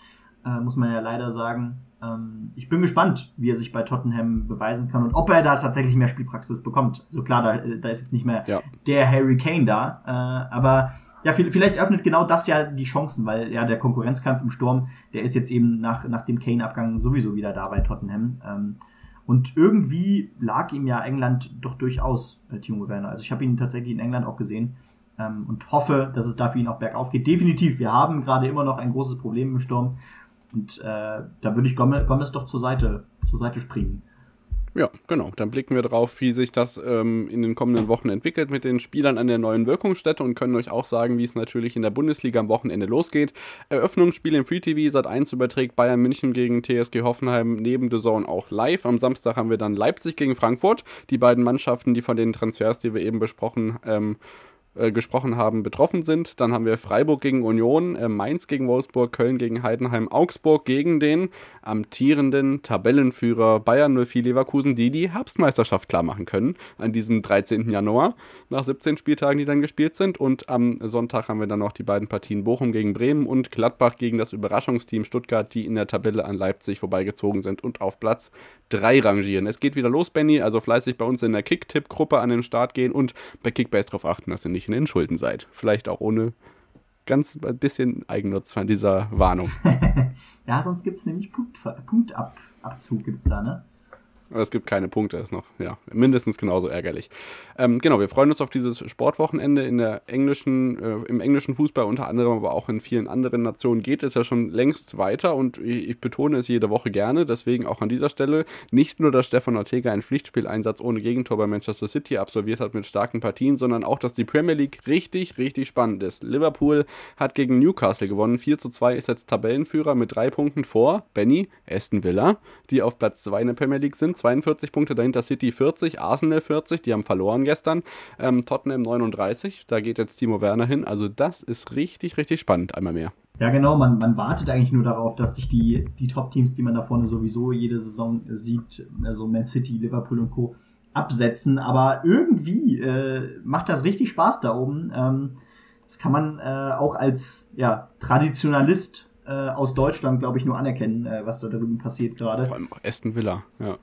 äh, muss man ja leider sagen. Ähm, ich bin gespannt, wie er sich bei Tottenham beweisen kann und ob er da tatsächlich mehr Spielpraxis bekommt. So klar, da, da ist jetzt nicht mehr Ja. der Harry Kane da, äh, aber ja, viel- vielleicht öffnet genau das ja die Chancen, weil ja der Konkurrenzkampf im Sturm, der ist jetzt eben nach, nach dem Kane-Abgang sowieso wieder da bei Tottenham. Ähm, und irgendwie lag ihm ja England doch durchaus, äh, Timo Werner. Also ich habe ihn tatsächlich in England auch gesehen ähm, und hoffe, dass es da für ihn auch bergauf geht. Definitiv, wir haben gerade immer noch ein großes Problem im Sturm. Und äh, da würde ich Gomez, doch zur Seite, zur Seite springen. Ja, genau. Dann blicken wir drauf, wie sich das ähm, in den kommenden Wochen entwickelt mit den Spielern an der neuen Wirkungsstätte und können euch auch sagen, wie es natürlich in der Bundesliga am Wochenende losgeht. Eröffnungsspiel im Free TV, Sat 1 überträgt Bayern München gegen TSG Hoffenheim neben The Zone auch live. Am Samstag haben wir dann Leipzig gegen Frankfurt. Die beiden Mannschaften, die von den Transfers, die wir eben besprochen ähm, äh, gesprochen haben, betroffen sind. Dann haben wir Freiburg gegen Union, äh, Mainz gegen Wolfsburg, Köln gegen Heidenheim, Augsburg gegen den amtierenden Tabellenführer Bayern 04 Leverkusen, die die Herbstmeisterschaft klar machen können an diesem 13. Januar nach 17 Spieltagen, die dann gespielt sind. Und am Sonntag haben wir dann noch die beiden Partien Bochum gegen Bremen und Gladbach gegen das Überraschungsteam Stuttgart, die in der Tabelle an Leipzig vorbeigezogen sind und auf Platz 3 rangieren. Es geht wieder los, Benny, also fleißig bei uns in der Kick-Tipp-Gruppe an den Start gehen und bei Kickbase darauf achten, dass ihr nicht in den Schulden seid. Vielleicht auch ohne ganz ein bisschen Eigennutz von dieser Warnung. Ja, sonst gibt's nämlich Punkt, Punktabzug gibt's da, ne? Aber es gibt keine Punkte, ist noch, ja, mindestens genauso ärgerlich. Ähm, genau, wir freuen uns auf dieses Sportwochenende in der englischen, äh, im englischen Fußball unter anderem, aber auch in vielen anderen Nationen geht es ja schon längst weiter und ich, betone es jede Woche gerne, deswegen auch an dieser Stelle nicht nur, dass Stefan Ortega einen Pflichtspieleinsatz ohne Gegentor bei Manchester City absolviert hat mit starken Partien, sondern auch, dass die Premier League richtig, richtig spannend ist. Liverpool hat gegen Newcastle gewonnen, 4 zu 2 ist jetzt Tabellenführer mit drei Punkten vor Benny, Aston Villa, die auf Platz 2 in der Premier League sind, 42 Punkte, dahinter City 40, Arsenal 40, die haben verloren gestern, ähm, Tottenham 39, da geht jetzt Timo Werner hin, also das ist richtig, richtig spannend, einmal mehr. Ja, genau, man, man wartet eigentlich nur darauf, dass sich die, die Top-Teams, die man da vorne sowieso jede Saison äh, sieht, also Man City, Liverpool und Co., absetzen. Aber irgendwie äh, macht das richtig Spaß da oben. Ähm, das kann man äh, auch als ja, Traditionalist äh, aus Deutschland, glaube ich, nur anerkennen, äh, was da drüben passiert gerade. Vor allem auch Aston Villa, ja.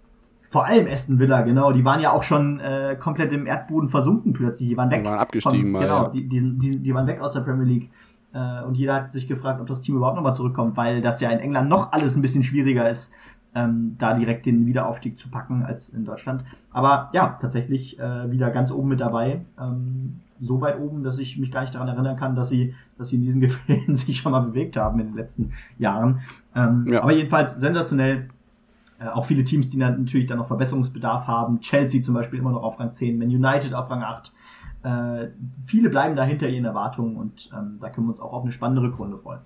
Vor allem Aston Villa, genau. Die waren ja auch schon äh, komplett im Erdboden versunken plötzlich. Die waren weg. Die waren abgestiegen mal, Genau, ja. die, die, die, die waren weg aus der Premier League. Äh, und jeder hat sich gefragt, ob das Team überhaupt nochmal zurückkommt, weil das ja in England noch alles ein bisschen schwieriger ist, ähm, da direkt den Wiederaufstieg zu packen als in Deutschland. Aber ja, tatsächlich äh, wieder ganz oben mit dabei. Ähm, so weit oben, dass ich mich gar nicht daran erinnern kann, dass sie, dass sie in diesen Gefilden sich schon mal bewegt haben in den letzten Jahren. Ähm, Ja. Aber jedenfalls sensationell. Äh, auch viele Teams, die natürlich dann noch Verbesserungsbedarf haben. Chelsea zum Beispiel immer noch auf Rang 10, Man United auf Rang 8. Äh, viele bleiben da hinter ihren Erwartungen und ähm, da können wir uns auch auf eine spannende Rückrunde freuen.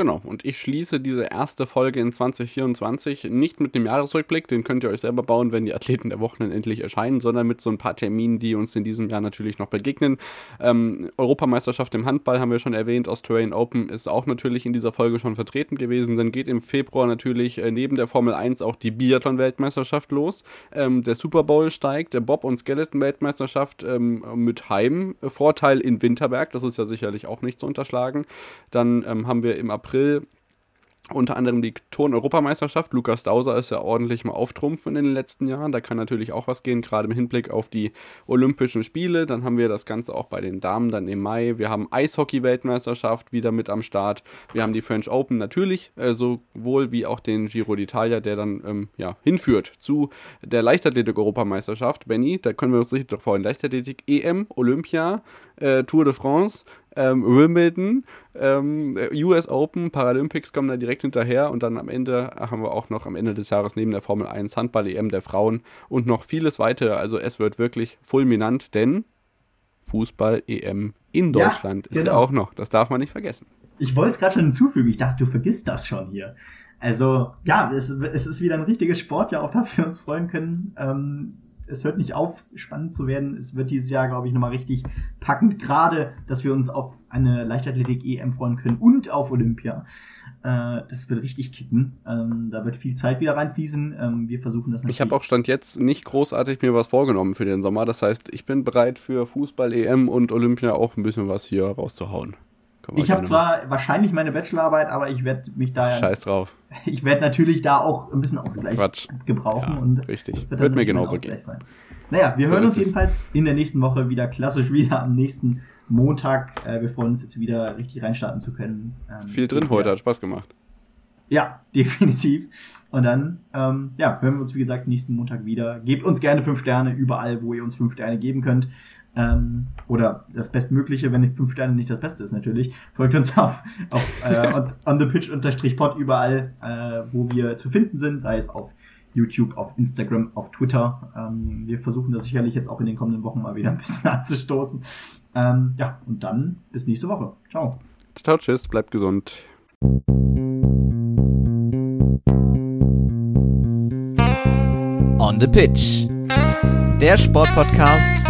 Genau, und ich schließe diese erste Folge in 2024 nicht mit dem Jahresrückblick, den könnt ihr euch selber bauen, wenn die Athleten der Wochen endlich erscheinen, sondern mit so ein paar Terminen, die uns in diesem Jahr natürlich noch begegnen. Ähm, Europameisterschaft im Handball haben wir schon erwähnt, Australian Open ist auch natürlich in dieser Folge schon vertreten gewesen. Dann geht im Februar natürlich äh, neben der Formel 1 auch die Biathlon-Weltmeisterschaft los. Ähm, der Super Bowl steigt, der Bob- und Skeleton-Weltmeisterschaft ähm, mit Heimvorteil in Winterberg, das ist ja sicherlich auch nicht zu unterschlagen. Dann ähm, haben wir im April April unter anderem die Turn-Europameisterschaft. Lukas Dauser ist ja ordentlich mal auftrumpfen in den letzten Jahren. Da kann natürlich auch was gehen, gerade im Hinblick auf die Olympischen Spiele. Dann haben wir das Ganze auch bei den Damen dann im Mai. Wir haben Eishockey-Weltmeisterschaft wieder mit am Start. Wir haben die French Open natürlich, äh, sowohl wie auch den Giro d'Italia, der dann ähm, ja, hinführt zu der Leichtathletik-Europameisterschaft. Benny, da können wir uns richtig freuen. Leichtathletik EM, Olympia, äh, Tour de France ähm, Wimbledon, ähm, US Open, Paralympics kommen da direkt hinterher und dann am Ende haben wir auch noch am Ende des Jahres neben der Formel 1 Handball-EM der Frauen und noch vieles weitere. Also es wird wirklich fulminant, denn Fußball-EM in Deutschland ja, genau. ist ja auch noch. Das darf man nicht vergessen. Ich wollte es gerade schon hinzufügen. Ich dachte, du vergisst das schon hier. Also ja, es, es ist wieder ein richtiges Sportjahr, auf das wir uns freuen können. Ähm, es hört nicht auf, spannend zu werden. Es wird dieses Jahr, glaube ich, nochmal richtig packend. Gerade, dass wir uns auf eine Leichtathletik-EM freuen können und auf Olympia. Äh, das wird richtig kicken. Ähm, da wird viel Zeit wieder reinfließen. Ähm, wir versuchen das natürlich. Ich habe auch Stand jetzt nicht großartig mir was vorgenommen für den Sommer. Das heißt, ich bin bereit für Fußball, EM und Olympia auch ein bisschen was hier rauszuhauen. Ich habe zwar wahrscheinlich meine Bachelorarbeit, aber ich werde mich da. Scheiß drauf. Ich werde natürlich da auch ein bisschen Ausgleich Quatsch. gebrauchen. Ja, und richtig. wird, wird mir genauso gehen. Sein. Naja, wir so hören uns jedenfalls in der nächsten Woche wieder klassisch wieder am nächsten Montag. Äh, wir freuen uns jetzt wieder richtig reinstarten zu können. Ähm, Viel drin heute, hat Spaß gemacht. Ja, definitiv. Und dann, ähm, ja, hören wir uns, wie gesagt, nächsten Montag wieder. Gebt uns gerne fünf Sterne überall, wo ihr uns fünf Sterne geben könnt. Ähm, oder das Bestmögliche, wenn nicht fünf Sterne nicht das Beste ist natürlich. Folgt uns auf, auf äh, on, on the pitch unterstrich pod überall, äh, wo wir zu finden sind, sei es auf YouTube, auf Instagram, auf Twitter. Ähm, wir versuchen das sicherlich jetzt auch in den kommenden Wochen mal wieder ein bisschen anzustoßen. Ähm, ja, und dann bis nächste Woche. Ciao. Ciao, tschüss, bleibt gesund. On the Pitch. Der Sportpodcast